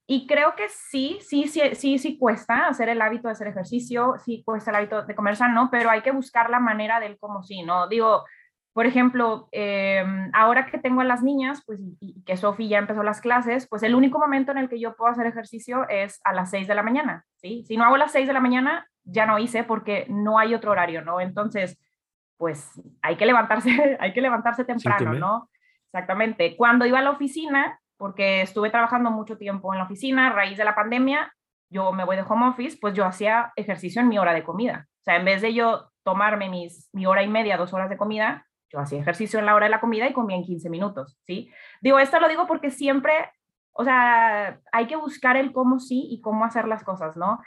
y creo que sí, sí, sí, sí, sí cuesta hacer el hábito de hacer ejercicio, sí cuesta el hábito de comer sano, pero hay que buscar la manera del cómo sí, ¿no? Digo, por ejemplo, em, ahora que tengo a las niñas, pues y, que Sofi ya empezó las clases, pues el único momento en el que yo puedo hacer ejercicio es a las 6 de la mañana, ¿sí? Si no hago las 6 de la mañana, ya no hice porque no hay otro horario, ¿no? Entonces, pues hay que levantarse, hay que levantarse temprano, ¿no? Exactamente. Cuando iba a la oficina, porque estuve trabajando mucho tiempo en la oficina a raíz de la pandemia, yo me voy de home office, pues yo hacía ejercicio en mi hora de comida. O sea, en vez de yo tomarme mis, mi hora y media, dos horas de comida, yo hacía ejercicio en la hora de la comida y comía en 15 minutos, ¿sí? Digo, esto lo digo porque siempre, o sea, hay que buscar el cómo sí y cómo hacer las cosas, ¿no?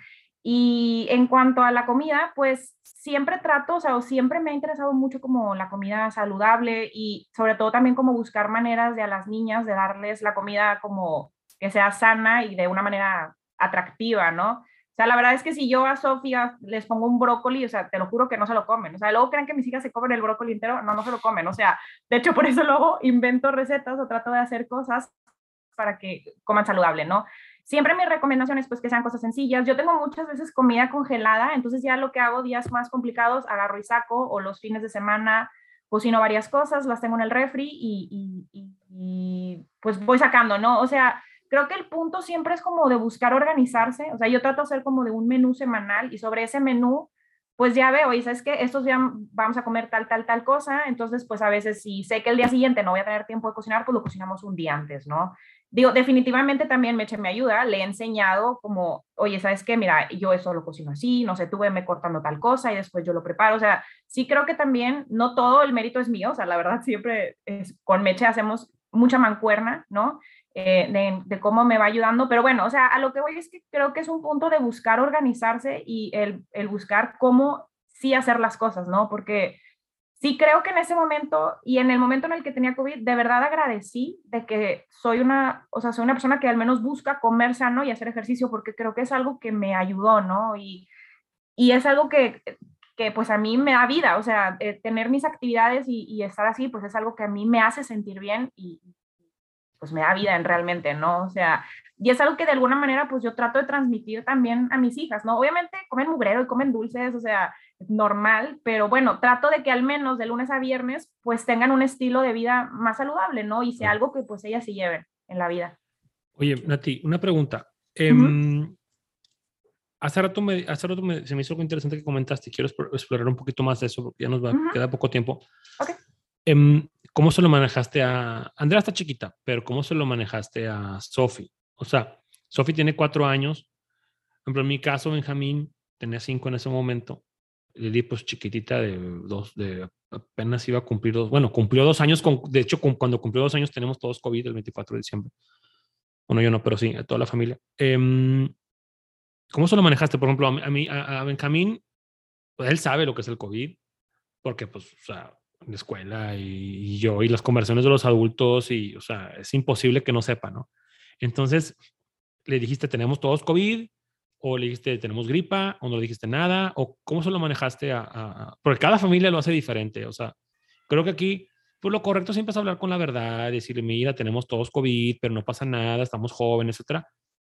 Y en cuanto a la comida, pues siempre trato, o sea, siempre me ha interesado mucho como la comida saludable y sobre todo también como buscar maneras de a las niñas de darles la comida como que sea sana y de una manera atractiva, ¿no? Sea, la verdad es que si yo a Sofía les pongo un brócoli, o sea, te lo juro que no se lo comen. O sea, luego creen que mis hijas se comen el brócoli entero, no, no se lo comen. O sea, de hecho, por eso luego invento recetas o trato de hacer cosas para que coman saludable, ¿no? Siempre mis recomendaciones, pues que sean cosas sencillas. Yo tengo muchas veces comida congelada, entonces ya lo que hago días más complicados, agarro y saco, o los fines de semana cocino varias cosas, las tengo en el refri y, y, pues voy sacando, ¿no? O sea, creo que el punto siempre es como de buscar organizarse, o sea, yo trato de hacer como de un menú semanal y sobre ese menú, pues ya veo, y sabes que estos días vamos a comer tal, tal, tal cosa, entonces pues a veces si sé que el día siguiente no voy a tener tiempo de cocinar, pues lo cocinamos un día antes, ¿no? Digo, definitivamente también Meche me ayuda, le he enseñado como, oye, ¿sabes qué? Mira, yo eso lo cocino así, no sé, tú me cortando tal cosa y después yo lo preparo, o sea, sí creo que también, no todo el mérito es mío, o sea, la verdad siempre es, con Meche hacemos mucha mancuerna, ¿no? Eh, de, de, cómo me va ayudando, pero bueno, o sea, a lo que voy es que creo que es un punto de buscar organizarse y el, el buscar cómo sí hacer las cosas, ¿no? Porque sí creo que en ese momento y en el momento en el que tenía COVID, de verdad agradecí de que soy una, o sea, soy una persona que al menos busca comer sano y hacer ejercicio porque creo que es algo que me ayudó, ¿no? Y, y es algo que, que pues a mí me da vida, o sea, eh, tener mis actividades y, y, estar así, pues es algo que a mí me hace sentir bien y pues me da vida en realmente, ¿no? O sea, y es algo que de alguna manera pues yo trato de transmitir también a mis hijas, ¿no? Obviamente comen mugrero y comen dulces, o sea, normal, pero bueno, trato de que al menos de lunes a viernes pues tengan un estilo de vida más saludable, ¿no? Y sea algo que pues ellas se lleven en la vida.
Oye, Nati, una pregunta. Eh, hace rato, me, hace rato me, se me hizo algo interesante que comentaste quiero explorar un poquito más de eso porque ya nos va, uh -huh. queda poco tiempo.
Okay.
Eh, ¿Cómo se lo manejaste a... Andrea está chiquita, pero ¿cómo se lo manejaste a Sophie? O sea, Sophie tiene cuatro años. Por ejemplo, en mi caso, Benjamín tenía cinco en ese momento. Lili, pues chiquitita de dos, de apenas iba a cumplir dos, bueno, cumplió dos años, con, de hecho, con, cuando cumplió dos años tenemos todos COVID el 24 de diciembre. Bueno, yo no, pero sí, a toda la familia. Eh, ¿Cómo se lo manejaste? Por ejemplo, a a, Benjamín, pues él sabe lo que es el COVID, porque pues, o sea, en la escuela y, yo y las conversaciones de los adultos y, o sea, es imposible que no sepa, ¿no? Entonces, le dijiste, tenemos todos COVID, o le dijiste, tenemos gripa, o no le dijiste nada, o cómo se lo manejaste a, a, porque cada familia lo hace diferente, o sea, creo que aquí, pues lo correcto siempre es hablar con la verdad, decirle, mira, tenemos todos COVID, pero no pasa nada, estamos jóvenes, etcétera.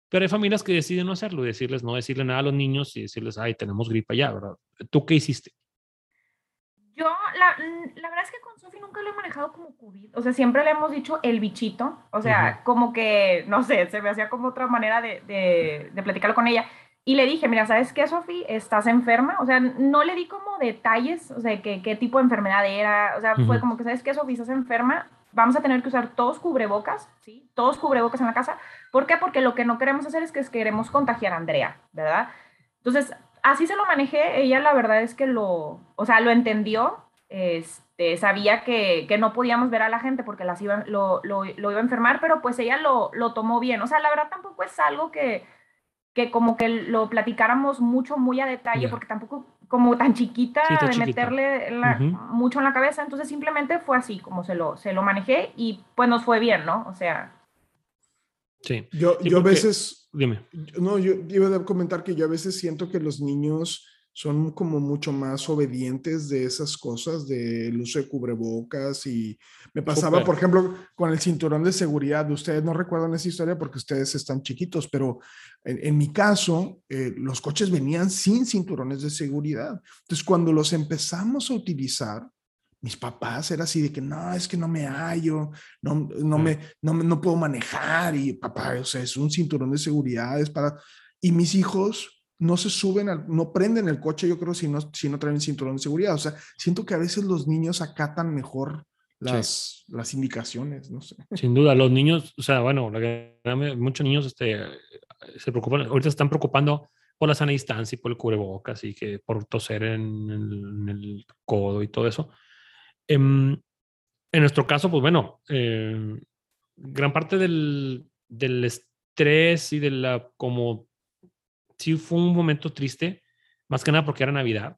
Pero hay familias que deciden no hacerlo, decirles, no decirle nada a los niños y decirles, ay, tenemos gripa ya, ¿verdad? ¿Tú qué hiciste?
Yo, la, la, verdad es que con Sofi nunca lo he manejado como COVID. O sea, siempre le hemos dicho el bichito. O sea, uh -huh. como que, no sé, se me hacía como otra manera de, de, de platicarlo con ella. Y le dije, mira, ¿sabes qué, Sofi? ¿Estás enferma? O sea, no le di como detalles, o sea, qué, qué tipo de enfermedad era. O sea, uh -huh. fue como que, ¿sabes qué, Sofi? ¿Estás enferma? Vamos a tener que usar todos cubrebocas, ¿sí? Todos cubrebocas en la casa. ¿Por qué? Porque lo que no queremos hacer es que queremos contagiar a Andrea, ¿verdad? Entonces, así se lo manejé, ella la verdad es que lo, o sea, lo entendió, este, sabía que, que no podíamos ver a la gente porque las iba, lo, lo, lo, iba a enfermar, pero pues ella lo, lo tomó bien, o sea, la verdad tampoco es algo que, que como que lo platicáramos mucho, muy a detalle, yeah. porque tampoco como tan chiquita sí, de chiquita. meterle la, uh -huh. mucho en la cabeza, entonces simplemente fue así como se lo, se lo manejé y pues nos fue bien, ¿no? O sea...
Sí.
Yo,
sí,
yo
porque,
a veces.
Dime.
No, yo iba a comentar que yo a veces siento que los niños son como mucho más obedientes de esas cosas, del uso de cubrebocas y me pasaba, Super. por ejemplo, con el cinturón de seguridad. Ustedes no recuerdan esa historia porque ustedes están chiquitos, pero en, en mi caso, eh, los coches venían sin cinturones de seguridad. Entonces, cuando los empezamos a utilizar, mis papás era así de que no, es que no me hallo, no, no, me, no, no puedo manejar y papá, o sea, es un cinturón de seguridad, es para... Y mis hijos no se suben, al, no prenden el coche, yo creo, si no, si no traen cinturón de seguridad. O sea, siento que a veces los niños acatan mejor las, sí. las indicaciones, no sé.
Sin duda, los niños, o sea, bueno, muchos niños este, se preocupan, ahorita se están preocupando por la sana distancia y por el cubrebocas y que por toser en el, en el codo y todo eso. En, en, nuestro caso, pues bueno, eh, gran parte del, del, estrés y de la como sí fue un momento triste, más que nada porque era Navidad.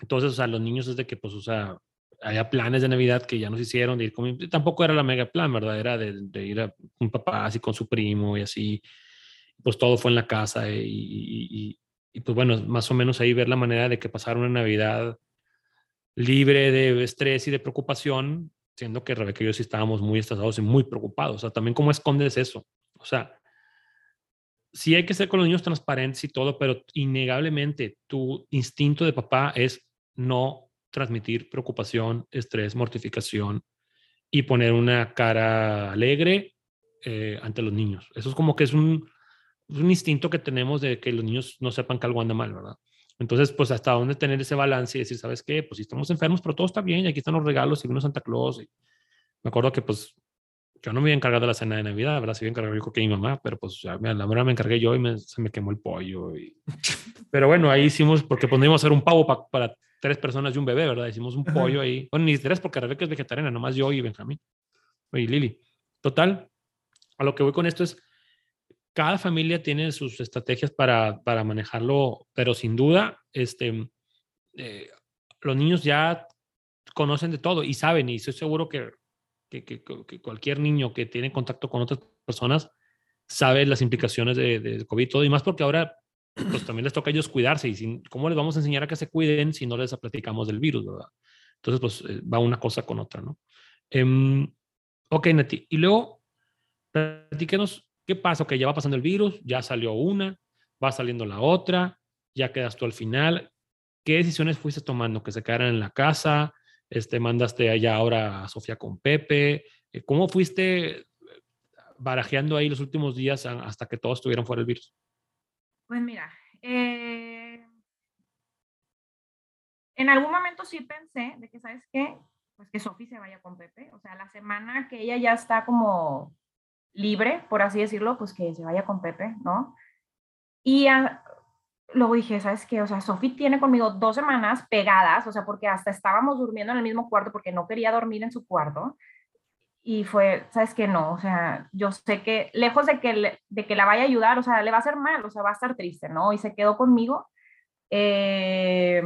Entonces, o sea, los niños desde que, pues, o sea, había planes de Navidad que ya nos hicieron de ir tampoco era la mega plan, ¿verdad? Era de, ir a un papá así con su primo y así, pues todo fue en la casa eh, y, y, pues bueno, más o menos ahí ver la manera de que pasar una Navidad libre de estrés y de preocupación, siendo que Rebeca y yo sí estábamos muy estresados y muy preocupados. O sea, también cómo escondes eso. O sea, sí hay que ser con los niños transparentes y todo, pero innegablemente tu instinto de papá es no transmitir preocupación, estrés, mortificación y poner una cara alegre eh, ante los niños. Eso es como que es un, un instinto que tenemos de que los niños no sepan que algo anda mal, ¿verdad? Entonces, pues hasta dónde tener ese balance y decir, ¿sabes qué? Pues si estamos enfermos, pero todo está bien y aquí están los regalos y vino Santa Claus. Y me acuerdo que pues yo no me había encargado de la cena de Navidad, ¿verdad? Se había encargado yo que mi mamá, pero pues ya, la verdad me encargué yo y se me quemó el pollo. Y... Pero bueno, ahí hicimos, porque podíamos pues, hacer un pavo para tres personas y un bebé, ¿verdad? Hicimos un pollo ahí. Bueno, ni tres porque Rebeca es vegetariana, nomás yo y Benjamín. Y Lili. Total, a lo que voy con esto es, cada familia tiene sus estrategias para, para manejarlo, pero sin duda, este, eh, los niños ya conocen de todo y saben, y estoy seguro que, que, que, cualquier niño que tiene contacto con otras personas sabe las implicaciones de, de COVID todo, y más porque ahora pues también les toca a ellos cuidarse y sin, cómo les vamos a enseñar a que se cuiden si no les platicamos del virus. Entonces, pues eh, va una cosa con otra, ¿no? Eh, ok, Nati. Y luego, platíquenos qué pasa, que ya va pasando el virus, ya salió una, va saliendo la otra, ya quedas tú al final. ¿Qué decisiones fuiste tomando? ¿Que se quedaran en la casa? Este, ¿Mandaste allá ahora a Sofía con Pepe? Eh, ¿Cómo fuiste barajeando ahí los últimos días hasta que todos estuvieran fuera del virus?
Pues mira, eh, en algún momento sí pensé de que, ¿sabes qué? Pues que Sofi se vaya con Pepe. O sea, la semana que ella ya está como libre, por así decirlo, pues que se vaya con Pepe, ¿no? Y luego dije, ¿sabes qué? O sea, Sofi tiene conmigo dos semanas pegadas, o sea, porque hasta estábamos durmiendo en el mismo cuarto porque no quería dormir en su cuarto y fue, ¿sabes qué? No, o sea, yo sé que lejos de que, de que la vaya a ayudar, o sea, le va a hacer mal, o sea, va a estar triste, ¿no? Y se quedó conmigo. Eh,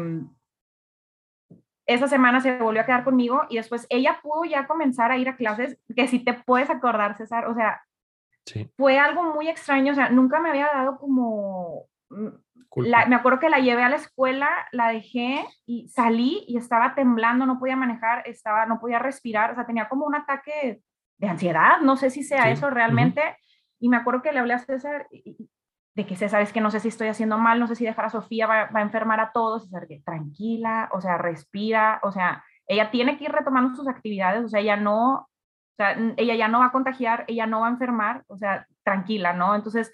esa semana se volvió a quedar conmigo y después ella pudo ya comenzar a ir a clases, que si te puedes acordar, César, o sea, fue algo muy extraño, o sea, nunca me había dado como mm, me acuerdo que la llevé a la escuela, la dejé y salí y estaba temblando, no podía manejar, estaba, no podía respirar, o sea, tenía como un ataque de ansiedad, no sé si sea eso realmente. Y me acuerdo que le hablé a César de que César es que no sé si estoy haciendo mal, no sé si dejar a Sofía va, va a enfermar a todos, César, que tranquila, o sea, respira, o sea, ella tiene que ir retomando sus actividades, o sea, ella no, o sea, ella ya no va a contagiar, ella no va a enfermar, o sea, tranquila, ¿no? Entonces,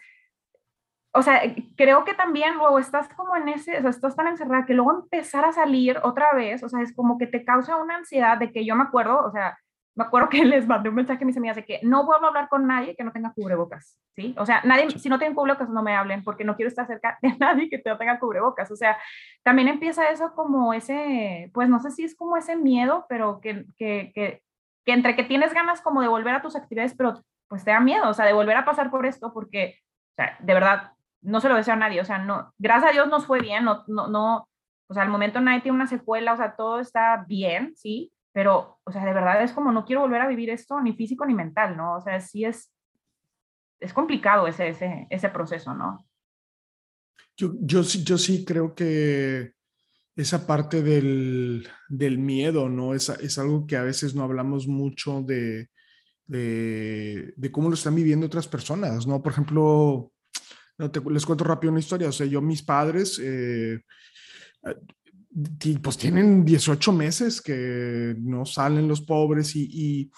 o sea, creo que también luego estás como en ese, o sea, estás tan encerrada que luego empezar a salir otra vez, o sea, es como que te causa una ansiedad de que yo me acuerdo, o sea, me acuerdo que les mandé un mensaje a mis amigas de que no vuelvo a hablar con nadie que no tenga cubrebocas, ¿sí? O sea, nadie, si no tienen cubrebocas, no me hablen porque no quiero estar cerca de nadie que no tenga cubrebocas. O sea, también empieza eso como ese, pues no sé si es como ese miedo, pero que, que, que, que entre que tienes ganas como de volver a tus actividades, pero pues te da miedo, o sea, de volver a pasar por esto porque, o sea, de verdad, no se lo deseo a nadie, o sea, no, gracias a Dios nos fue bien, no, no, no, o sea, al momento nadie tiene una secuela, o sea, todo está bien, sí, pero, o sea, de verdad es como no quiero volver a vivir esto ni físico ni mental, ¿no? O sea, sí es, es complicado ese, ese, ese proceso, ¿no?
Yo, yo, yo sí creo que esa parte del, del miedo, ¿no? Es, es, algo que a veces no hablamos mucho de, de, de, cómo lo están viviendo otras personas, ¿no? Por ejemplo, les cuento rápido una historia. O sea, yo, mis padres, eh, pues tienen 18 meses que no salen los pobres y,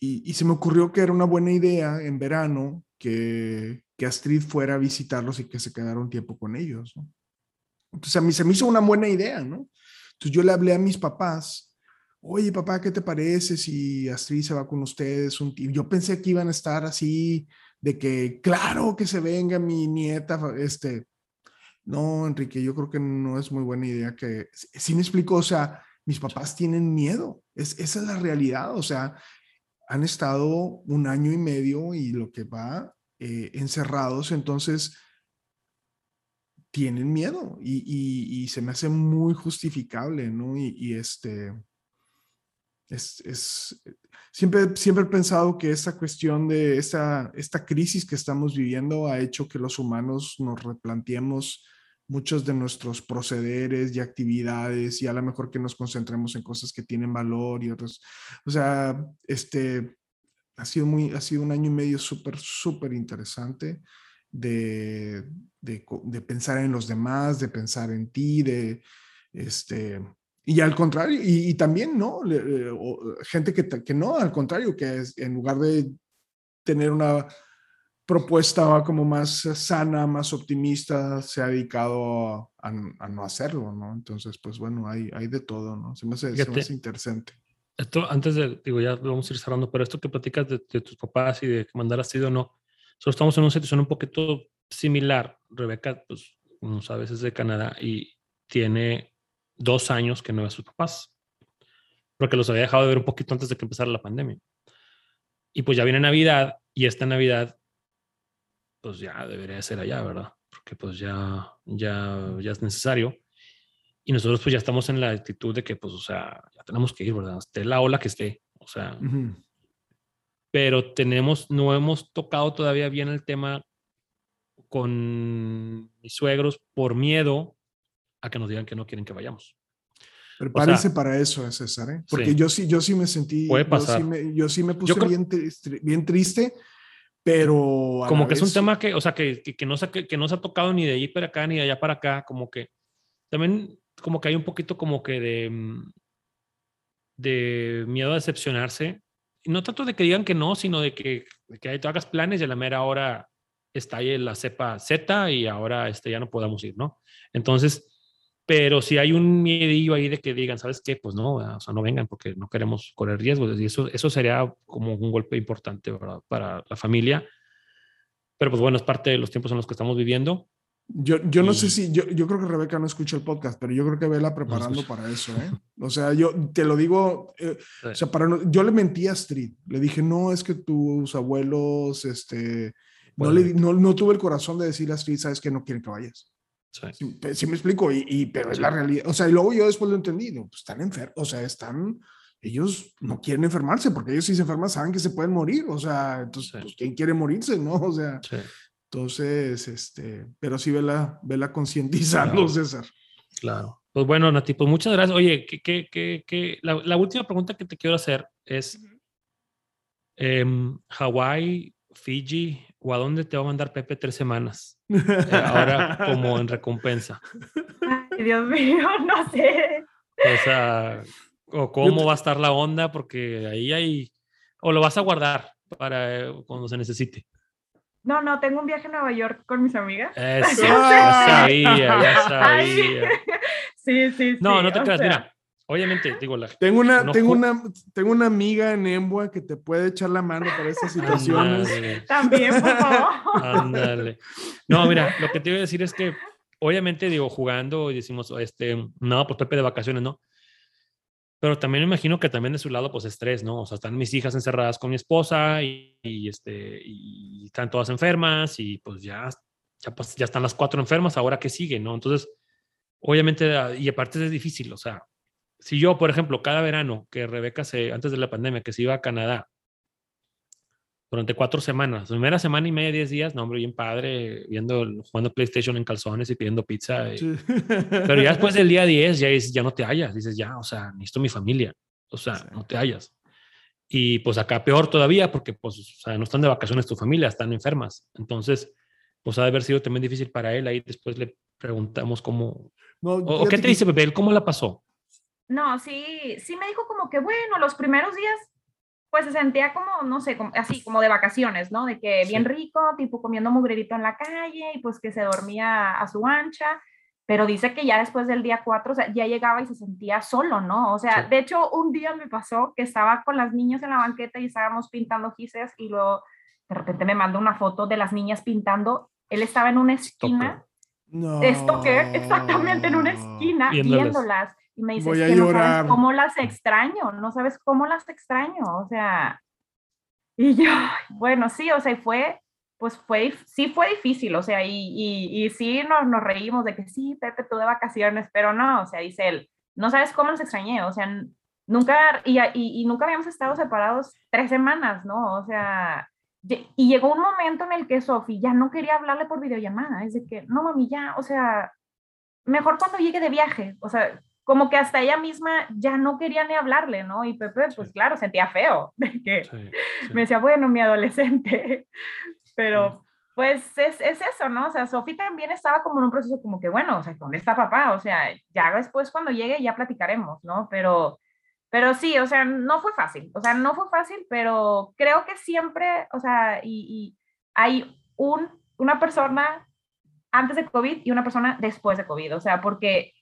y, se me ocurrió que era una buena idea en verano que, que Astrid fuera a visitarlos y que se quedara un tiempo con ellos. ¿no? Entonces a mí se me hizo una buena idea, ¿no? Entonces yo le hablé a mis papás, oye papá, ¿qué te parece si Astrid se va con ustedes? Un yo pensé que iban a estar así de que, claro, que se venga mi nieta, este, no, Enrique, yo creo que no es muy buena idea que, si me explico, o sea, mis papás tienen miedo, es, esa es la realidad, o sea, han estado un año y medio y lo que va eh, encerrados, entonces, tienen miedo y, y, y, se me hace muy justificable, ¿no? Y, y este, es, es, siempre, siempre he pensado que esta cuestión de esta, esta crisis que estamos viviendo ha hecho que los humanos nos replanteemos muchos de nuestros procederes y actividades y a lo mejor que nos concentremos en cosas que tienen valor y otros. O sea, este, ha sido, muy, ha sido un año y medio súper, súper interesante de, de, de, pensar en los demás, de pensar en ti, de, este, y al contrario, y, también, ¿no? Le, gente que, que, no, al contrario, que es, en lugar de tener una propuesta como más sana, más optimista, se ha dedicado a, a, no hacerlo, ¿no? Entonces, pues bueno, hay, hay de todo, ¿no? Se me hace, se me hace interesante.
Esto, antes de, digo, ya vamos a ir cerrando, pero esto que platicas de, de tus papás y de que mandar así o no, solo estamos en una situación un poquito similar. Rebeca, pues, como sabes, es de Canadá y tiene dos años que no ve a sus papás, porque los había dejado de ver un poquito antes de que empezara la pandemia. Y pues ya viene Navidad y esta Navidad, pues ya debería ser allá, ¿verdad? Porque pues ya, ya, ya es necesario. Y nosotros pues ya estamos en la actitud de que pues, o sea, ya tenemos que ir, ¿verdad? Esté la ola que esté, o sea. Uh -huh. Pero tenemos, no hemos tocado todavía bien el tema con mis suegros por miedo a que nos digan que no quieren que vayamos.
Prepárese o sea, para eso, César, ¿eh? porque sí. yo sí, yo sí me sentí,
Puede pasar.
Yo, sí me, yo sí me puse creo, bien, triste, bien triste, pero
como que vez... es un tema que, o sea, que, que, que, no se, que, que no se ha tocado ni de allí para acá ni de allá para acá, como que también como que hay un poquito como que de mm, de miedo a decepcionarse, no tanto de que digan que no, sino de que, de que tú hagas planes y a la mera hora estalle la cepa Z y ahora este, ya no podamos ir, ¿no? Entonces, pero si hay un miedillo ahí de que digan, ¿sabes qué? Pues no, o sea, no vengan porque no queremos correr riesgos. Y eso, eso sería como un golpe importante ¿verdad? para la familia. Pero pues bueno, es parte de los tiempos en los que estamos viviendo.
Yo, yo no y... sé si, yo, yo creo que Rebeca no escucha el podcast, pero yo creo que vela preparando no para eso, ¿eh? O sea, yo te lo digo, eh, sí. o sea, para no, yo le mentí a Street, le dije, no, es que tus abuelos, este, bueno. no, le, no, no tuve el corazón de decirle a Street, sabes que no quieren que vayas. Sí. Sí, sí, me explico, y, y pero es la realidad. O sea, y luego yo después lo entendí, no, pues están enfermos, o sea, están, ellos no quieren enfermarse, porque ellos si se enferman saben que se pueden morir, o sea, entonces, pues, ¿quién quiere morirse, no? O sea, entonces, este, pero sí vela, vela concientizando, claro. César.
Claro. Pues bueno, Nati, pues muchas gracias. Oye, que, que, que, que la, la, última pregunta que te quiero hacer es, eh, Hawái, Fiji, o a dónde te va a mandar Pepe tres semanas? Eh, ahora como en recompensa.
Ay, Dios mío, no sé.
O sea, o cómo va a estar la onda, porque ahí hay, o lo vas a guardar para eh, cuando se necesite.
No, no, tengo un viaje a Nueva York con mis amigas.
Eso, ya sabía, ya sabía.
Sí, sí, sí.
No, no te creas, sea... mira. Obviamente, digo, la,
tengo una, no, tengo una, tengo una amiga en Embua que te puede echar la mano para estas situaciones.
Ándale. También, por favor.
Ándale. No, mira, lo que te iba a decir es que, obviamente, digo, jugando y decimos, este, no, pues Pepe de vacaciones, ¿no? Pero también me imagino que también de su lado, pues estrés, ¿no? O sea, están mis hijas encerradas con mi esposa y, y este, y están todas enfermas y pues ya, ya, pues, ya están las cuatro enfermas, ahora qué sigue, ¿no? Entonces, obviamente, y aparte es difícil, o sea, si yo, por ejemplo, cada verano que Rebeca se, antes de la pandemia, que se iba a Canadá durante cuatro semanas, primera semana y media, diez días, no, hombre, bien padre, viendo, jugando PlayStation en calzones y pidiendo pizza. Y, sí. Pero ya después del día 10, ya, ya no te hallas, dices, ya, o sea, necesito mi familia, o sea, sí. no te hallas. Y pues acá peor todavía, porque pues, o sea, no están de vacaciones tu familia, están enfermas. Entonces, pues ha de haber sido también difícil para él. Ahí después le preguntamos cómo. No, o, ¿o qué te dice, Bebé? ¿Cómo la pasó?
No, sí, sí me dijo como que, bueno, los primeros días pues se sentía como, no sé, como, así como de vacaciones, ¿no? De que bien sí. rico, tipo comiendo mugrerito en la calle y pues que se dormía a su ancha, pero dice que ya después del día 4, o sea, ya llegaba y se sentía solo, ¿no? O sea, sí. de hecho, un día me pasó que estaba con las niñas en la banqueta y estábamos pintando gises y luego de repente me mandó una foto de las niñas pintando, él estaba en una esquina, no. Stalker, exactamente en una esquina, viéndolas. viéndolas y me dices que no sabes cómo las extraño, no sabes cómo las extraño, o sea, y yo, bueno, sí, o sea, fue, pues fue, sí fue difícil, o sea, y, y, y sí nos, nos reímos de que sí, Pepe, tú de vacaciones, pero no, o sea, dice él, no sabes cómo nos extrañé, o sea, nunca, y, y, y nunca habíamos estado separados tres semanas, ¿no? O sea, y llegó un momento en el que Sofi ya no quería hablarle por videollamada, es de que, no mami, ya, o sea, mejor cuando llegue de viaje, o sea, como que hasta ella misma ya no quería ni hablarle, ¿no? Y Pepe, pues claro, sentía feo, de que me decía, bueno, mi adolescente, pero pues es, es, eso, ¿no? O sea, Sofi también estaba como en un proceso como que, bueno, o sea, ¿dónde está papá? O sea, ya después cuando llegue ya platicaremos, ¿no? Pero pero sí, o sea, no fue fácil, o sea, no fue fácil, pero creo que siempre, o sea, y, hay un, una persona antes de COVID y una persona después de COVID, o sea, porque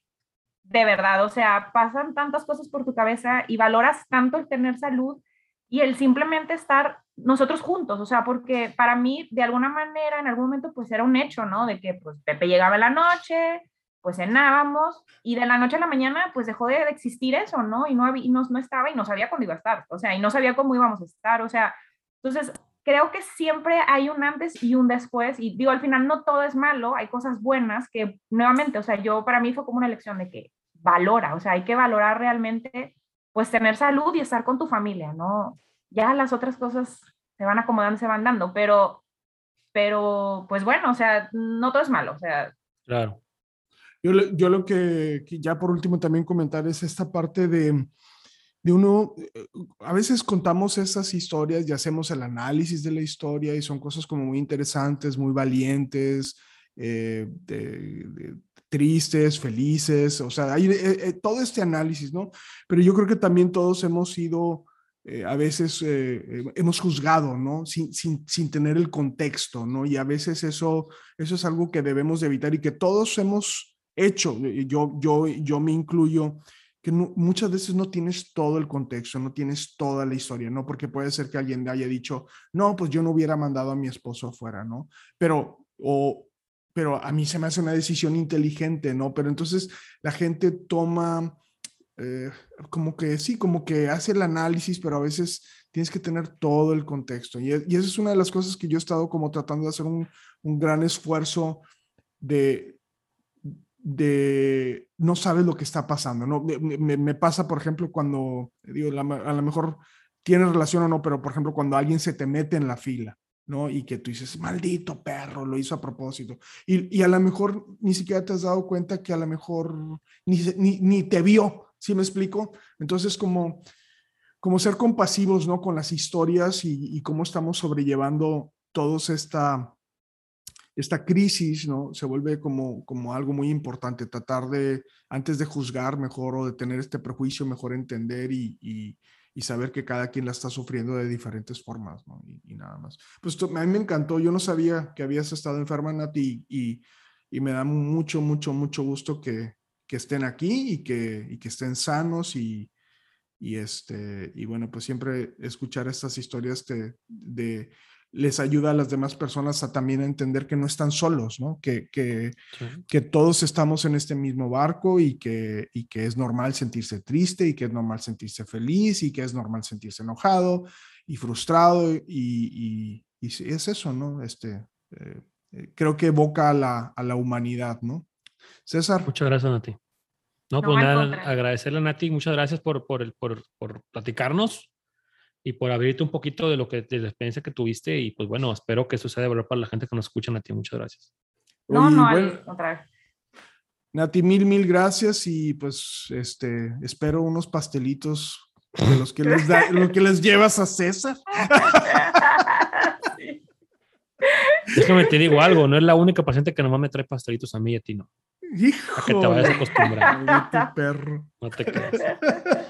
de verdad, o sea, pasan tantas cosas por tu cabeza y valoras tanto el tener salud y el simplemente estar nosotros juntos, o sea, porque para mí, de alguna manera, en algún momento, pues era un hecho, ¿no? De que, pues, Pepe llegaba en la noche, pues cenábamos y de la noche a la mañana pues dejó de, existir eso, ¿no? Y no, había, no, no estaba y no sabía cuándo iba a estar, o sea, y no sabía cómo íbamos a estar, o sea, entonces creo que siempre hay un antes y un después y digo, al final no todo es malo, hay cosas buenas que nuevamente, o sea, yo para mí fue como una lección de que valora, o sea, hay que valorar realmente pues tener salud y estar con tu familia, ¿no? Ya las otras cosas se van acomodando, se van dando, pero, pero pues bueno, o sea, no todo es malo, o sea.
Claro.
Yo, yo lo que, ya por último también comentar es esta parte de, de uno, eh, a veces contamos esas historias y hacemos el análisis de la historia y son cosas como muy interesantes, muy valientes, eh, tristes, felices, o sea, eh, todo este análisis, ¿no? Pero yo creo que también todos hemos sido, a veces hemos juzgado, ¿no? Sin, sin, sin, tener el contexto, ¿no? Y a veces eso, eso es algo que debemos de evitar y que todos hemos hecho, yo, yo, yo me incluyo, que muchas veces no tienes todo el contexto, no tienes toda la historia, ¿no? Porque puede ser que alguien haya dicho, no, pues yo no hubiera mandado a mi esposo afuera, ¿no? Pero, o, pero a mí se me hace una decisión inteligente, ¿no? Pero entonces la gente toma, eh, como que sí, como que hace el análisis, pero a veces tienes que tener todo el contexto. Y, y esa es una de las cosas que yo he estado como tratando de hacer un, un gran esfuerzo de, de no sabes lo que está pasando, ¿no? Me, pasa, por ejemplo, cuando, digo, a lo mejor tiene relación o no, pero por ejemplo, cuando alguien se te mete en la fila, ¿no? Y que tú dices, maldito perro, lo hizo a propósito. Y, y a lo mejor ni siquiera te has dado cuenta que a lo mejor ni, ni, ni te vio, ¿sí me explico? Entonces, como, como ser compasivos, ¿no? Con las historias y, y cómo estamos sobrellevando todos esta esta crisis ¿no? se vuelve como, como algo muy importante, tratar de, antes de juzgar mejor o de tener este prejuicio, mejor entender y, y, saber que cada quien la está sufriendo de diferentes formas, ¿no? y, nada más. Pues a mí me encantó, yo no sabía que habías estado enferma, Nati, y, y me da mucho, mucho, mucho gusto que, que estén aquí y que, y que estén sanos y, y, este, y bueno, pues siempre escuchar estas historias de les ayuda a las demás personas a también entender que no están solos, ¿no? Que, que, que todos estamos en este mismo barco y que, y que es normal sentirse triste y que es normal sentirse feliz y que es normal sentirse enojado y frustrado y, y, y es eso, ¿no? Este, eh, eh, creo que evoca a la, a la humanidad, ¿no? César.
Muchas gracias, Nati. No, pues nada, agradecerle a Nati, muchas gracias por, por, por, por platicarnos y por abrirte un poquito de lo que de la experiencia que tuviste y pues bueno, espero que eso sea de valor para la gente que nos escucha, Nati. Muchas gracias.
No, no, otra vez.
Nati, mil, mil gracias y pues este, espero unos pastelitos de los que les, da, lo que les llevas a César.
Déjame te digo algo, no es la única paciente que nomás me trae pastelitos a mí y a ti no.
Hijo.
A que te vayas a acostumbrar.
perro.
No te creas.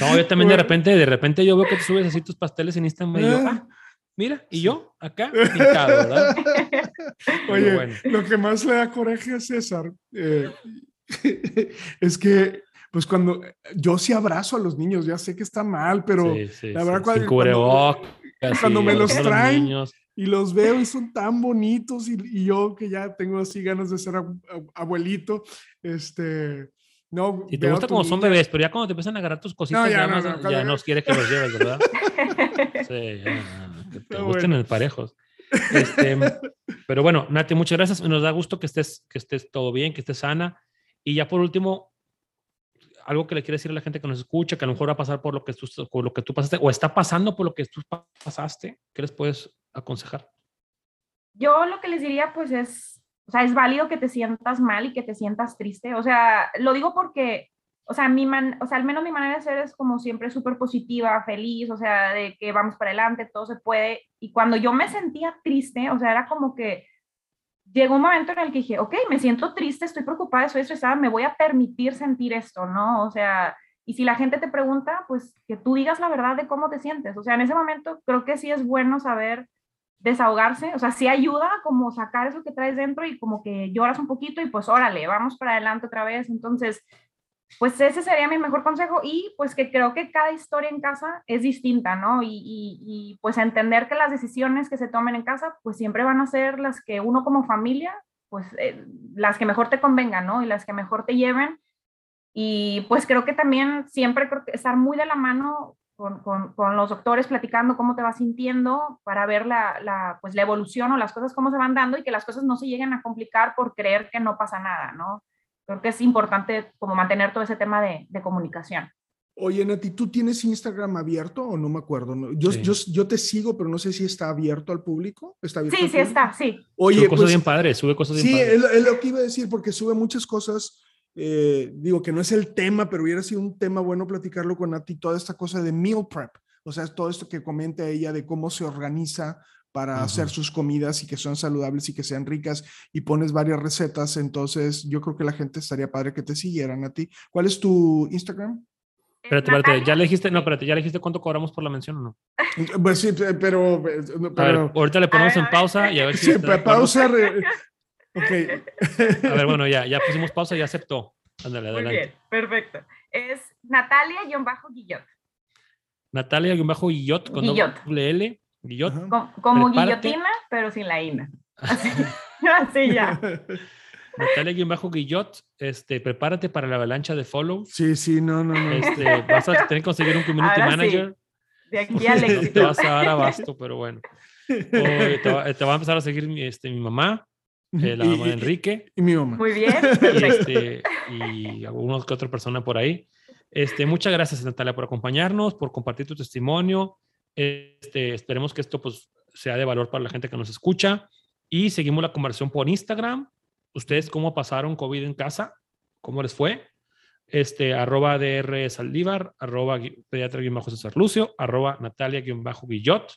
No, yo también de repente, de repente yo veo que te subes así tus pasteles en Instagram y yo, ah, ah mira, y yo acá pintado, ¿verdad?
Oye, lo que más le da coraje a César eh, es que, pues cuando yo sí abrazo a los niños, ya sé que está mal, pero la verdad, cuando, cuando, me los traen y los veo y son tan bonitos y, y, yo que ya tengo así ganas de ser abuelito, este, no,
y te gusta como son bebés, pero ya cuando te empiezan a agarrar tus cositas, ya, no, ya, nos quiere que los lleves, ¿verdad? sí, ya, que te gusten bueno. parejos. Este, pero bueno, Nati, muchas gracias. Nos da gusto que estés, que estés todo bien, que estés sana. Y ya por último, algo que le quiere decir a la gente que nos escucha, que a lo mejor va a pasar por lo que tú, por lo que tú pasaste o está pasando por lo que tú pasaste, ¿qué les puedes aconsejar?
Yo lo que les diría pues es, o sea, es válido que te sientas mal y que te sientas triste. O sea, lo digo porque o sea, mi man, o sea, al menos mi manera de ser es como siempre súper positiva, feliz, o sea, de que vamos para adelante, todo se puede. Y cuando yo me sentía triste, o sea, era como que llegó un momento en el que dije, ok, me siento triste, estoy preocupada, estoy estresada, me voy a permitir sentir esto, ¿no? O sea, y si la gente te pregunta, pues que tú digas la verdad de cómo te sientes. O sea, en ese momento creo que sí es bueno saber desahogarse, o sea, sí ayuda como sacar eso que traes dentro y como que lloras un poquito y pues órale, vamos para adelante otra vez. Entonces, pues ese sería mi mejor consejo y pues que creo que cada historia en casa es distinta, ¿no? Y, y, pues entender que las decisiones que se tomen en casa pues siempre van a ser las que uno como familia, pues eh, las que mejor te convengan, ¿no? Y las que mejor te lleven. Y pues creo que también siempre creo que estar muy de la mano con, con, con, los doctores platicando cómo te vas sintiendo para ver la, la, pues la evolución o las cosas cómo se van dando y que las cosas no se lleguen a complicar por creer que no pasa nada, ¿no? creo que es importante como mantener todo ese tema de, de comunicación.
Oye, Nati, ¿tú tienes Instagram abierto o no me acuerdo? Yo, yo, yo, te sigo, pero no sé si está abierto al público. ¿Está abierto
sí, sí está, sí.
Oye, sube cosas pues, bien padres, sube cosas bien
sí,
padres.
Sí, es, lo que iba a decir, porque sube muchas cosas. Eh, digo que no es el tema, pero hubiera sido un tema bueno platicarlo con Nati, toda esta cosa de meal prep. O sea, todo esto que comenta ella de cómo se organiza para hacer sus comidas y que sean saludables y que sean ricas y pones varias recetas. Entonces, yo creo que la gente estaría padre que te siguieran a ti. ¿Cuál es tu Instagram?
Espérate, espérate, ya le dijiste, no, espérate, ya le dijiste cuánto cobramos por la mención o no.
Pues sí, pero. pero
ahorita le ponemos en pausa y a ver si.
Sí, pausa. Ok.
A ver, bueno, ya, ya pusimos pausa y aceptó. Ándale, adelante. Muy bien,
perfecto. Es Natalia-Guillot.
Natalia-Guillot con doble L. Guillot.
Como, guillotina, pero sin la ina. Así, así ya.
Natalia-Guillot, este, prepárate para la avalancha de follow.
Sí, sí, no, no, no.
Este, vas a tener que conseguir un community manager.
De aquí al éxito.
Te vas a dar abasto, pero bueno. te, va, a empezar a seguir mi, este, mi mamá, eh, la mamá de Enrique.
Y mi mamá.
Muy bien.
Y, este, y algunos que otra persona por ahí. Este, muchas gracias, Natalia, por acompañarnos, por compartir tu testimonio. Este, esperemos que esto pues, sea de valor para la gente que nos escucha. Y seguimos la conversación por Instagram. ¿Ustedes cómo pasaron COVID en casa? ¿Cómo les fue? Este, arroba DR Saldívar, arroba pediatra-cesar Lucio, arroba Natalia-Guillot.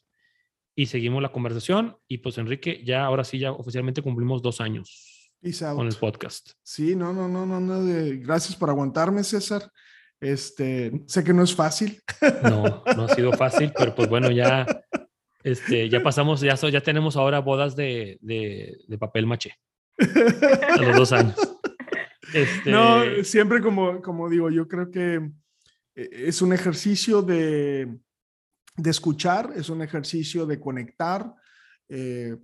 Y seguimos la conversación. Y pues Enrique, ya ahora sí, ya oficialmente cumplimos dos años con el podcast.
Sí, no, no, no, no, no. gracias por aguantarme, César. Este, sé que no es fácil.
No, no ha sido fácil, pero pues bueno, ya, este, ya pasamos, ya, ya tenemos ahora bodas de, de, papel maché. A los dos años.
Este... No, siempre como, como digo, yo creo que eh, es un ejercicio de, de escuchar, es un ejercicio de conectar. Eh,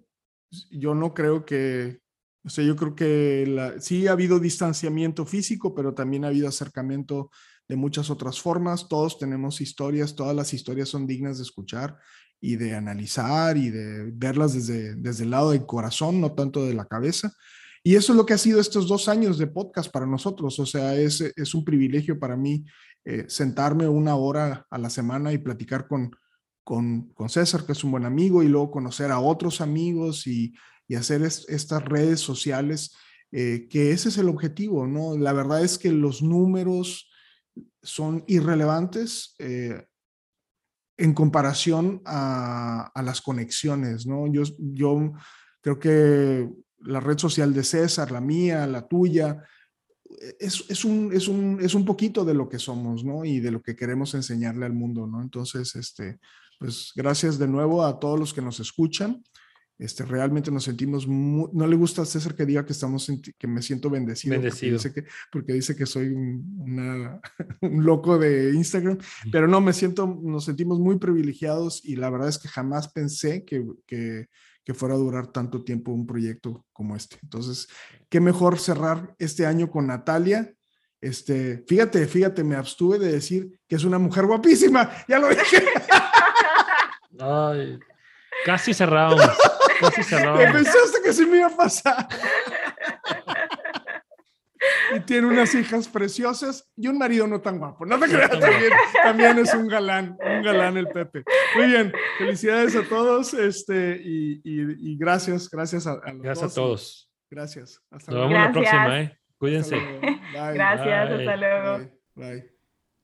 yo no creo que, o sea, yo creo que la, sí ha habido distanciamiento físico, pero también ha habido acercamiento de muchas otras formas. Todos tenemos historias, todas las historias son dignas de escuchar y de analizar y de verlas desde, desde el lado del corazón, no tanto de la cabeza. Y eso es lo que ha sido estos dos años de podcast para nosotros. O sea, es, es un privilegio para mí eh, sentarme una hora a la semana y platicar con, con, César, que es un buen amigo, y luego conocer a otros amigos y, hacer estas redes sociales, eh, que ese es el objetivo, ¿no? La verdad es que los números, son irrelevantes eh, en comparación a, las conexiones, ¿no? Yo, yo creo que la red social de César, la mía, la tuya, es, un, es, un, es un poquito de lo que somos, ¿no? Y de lo que queremos enseñarle al mundo, ¿no? Entonces, este, pues gracias de nuevo a todos los que nos escuchan. Este, realmente nos sentimos, no le gusta a César que diga que estamos, que me siento bendecido, Porque, dice que, porque dice que soy un, loco de Instagram, pero no, me siento, nos sentimos muy privilegiados y la verdad es que jamás pensé que, que, que fuera a durar tanto tiempo un proyecto como este. Entonces, qué mejor cerrar este año con Natalia. Este, fíjate, fíjate, me abstuve de decir que es una mujer guapísima, ya lo dije.
Ay, casi cerramos. Casi cerrado.
Pensaste que sí me iba a pasar. y tiene unas hijas preciosas y un marido no tan guapo. No te creas, también, también es un galán, un galán el Pepe. Muy bien, felicidades a todos este, y, y, y gracias, gracias a, a los
Gracias
dos.
a todos.
Gracias. Hasta
Nos
luego.
vemos la próxima, ¿eh?
Hasta
Cuídense.
luego. Bye.
Gracias,
Bye.
hasta luego.
Bye. Bye.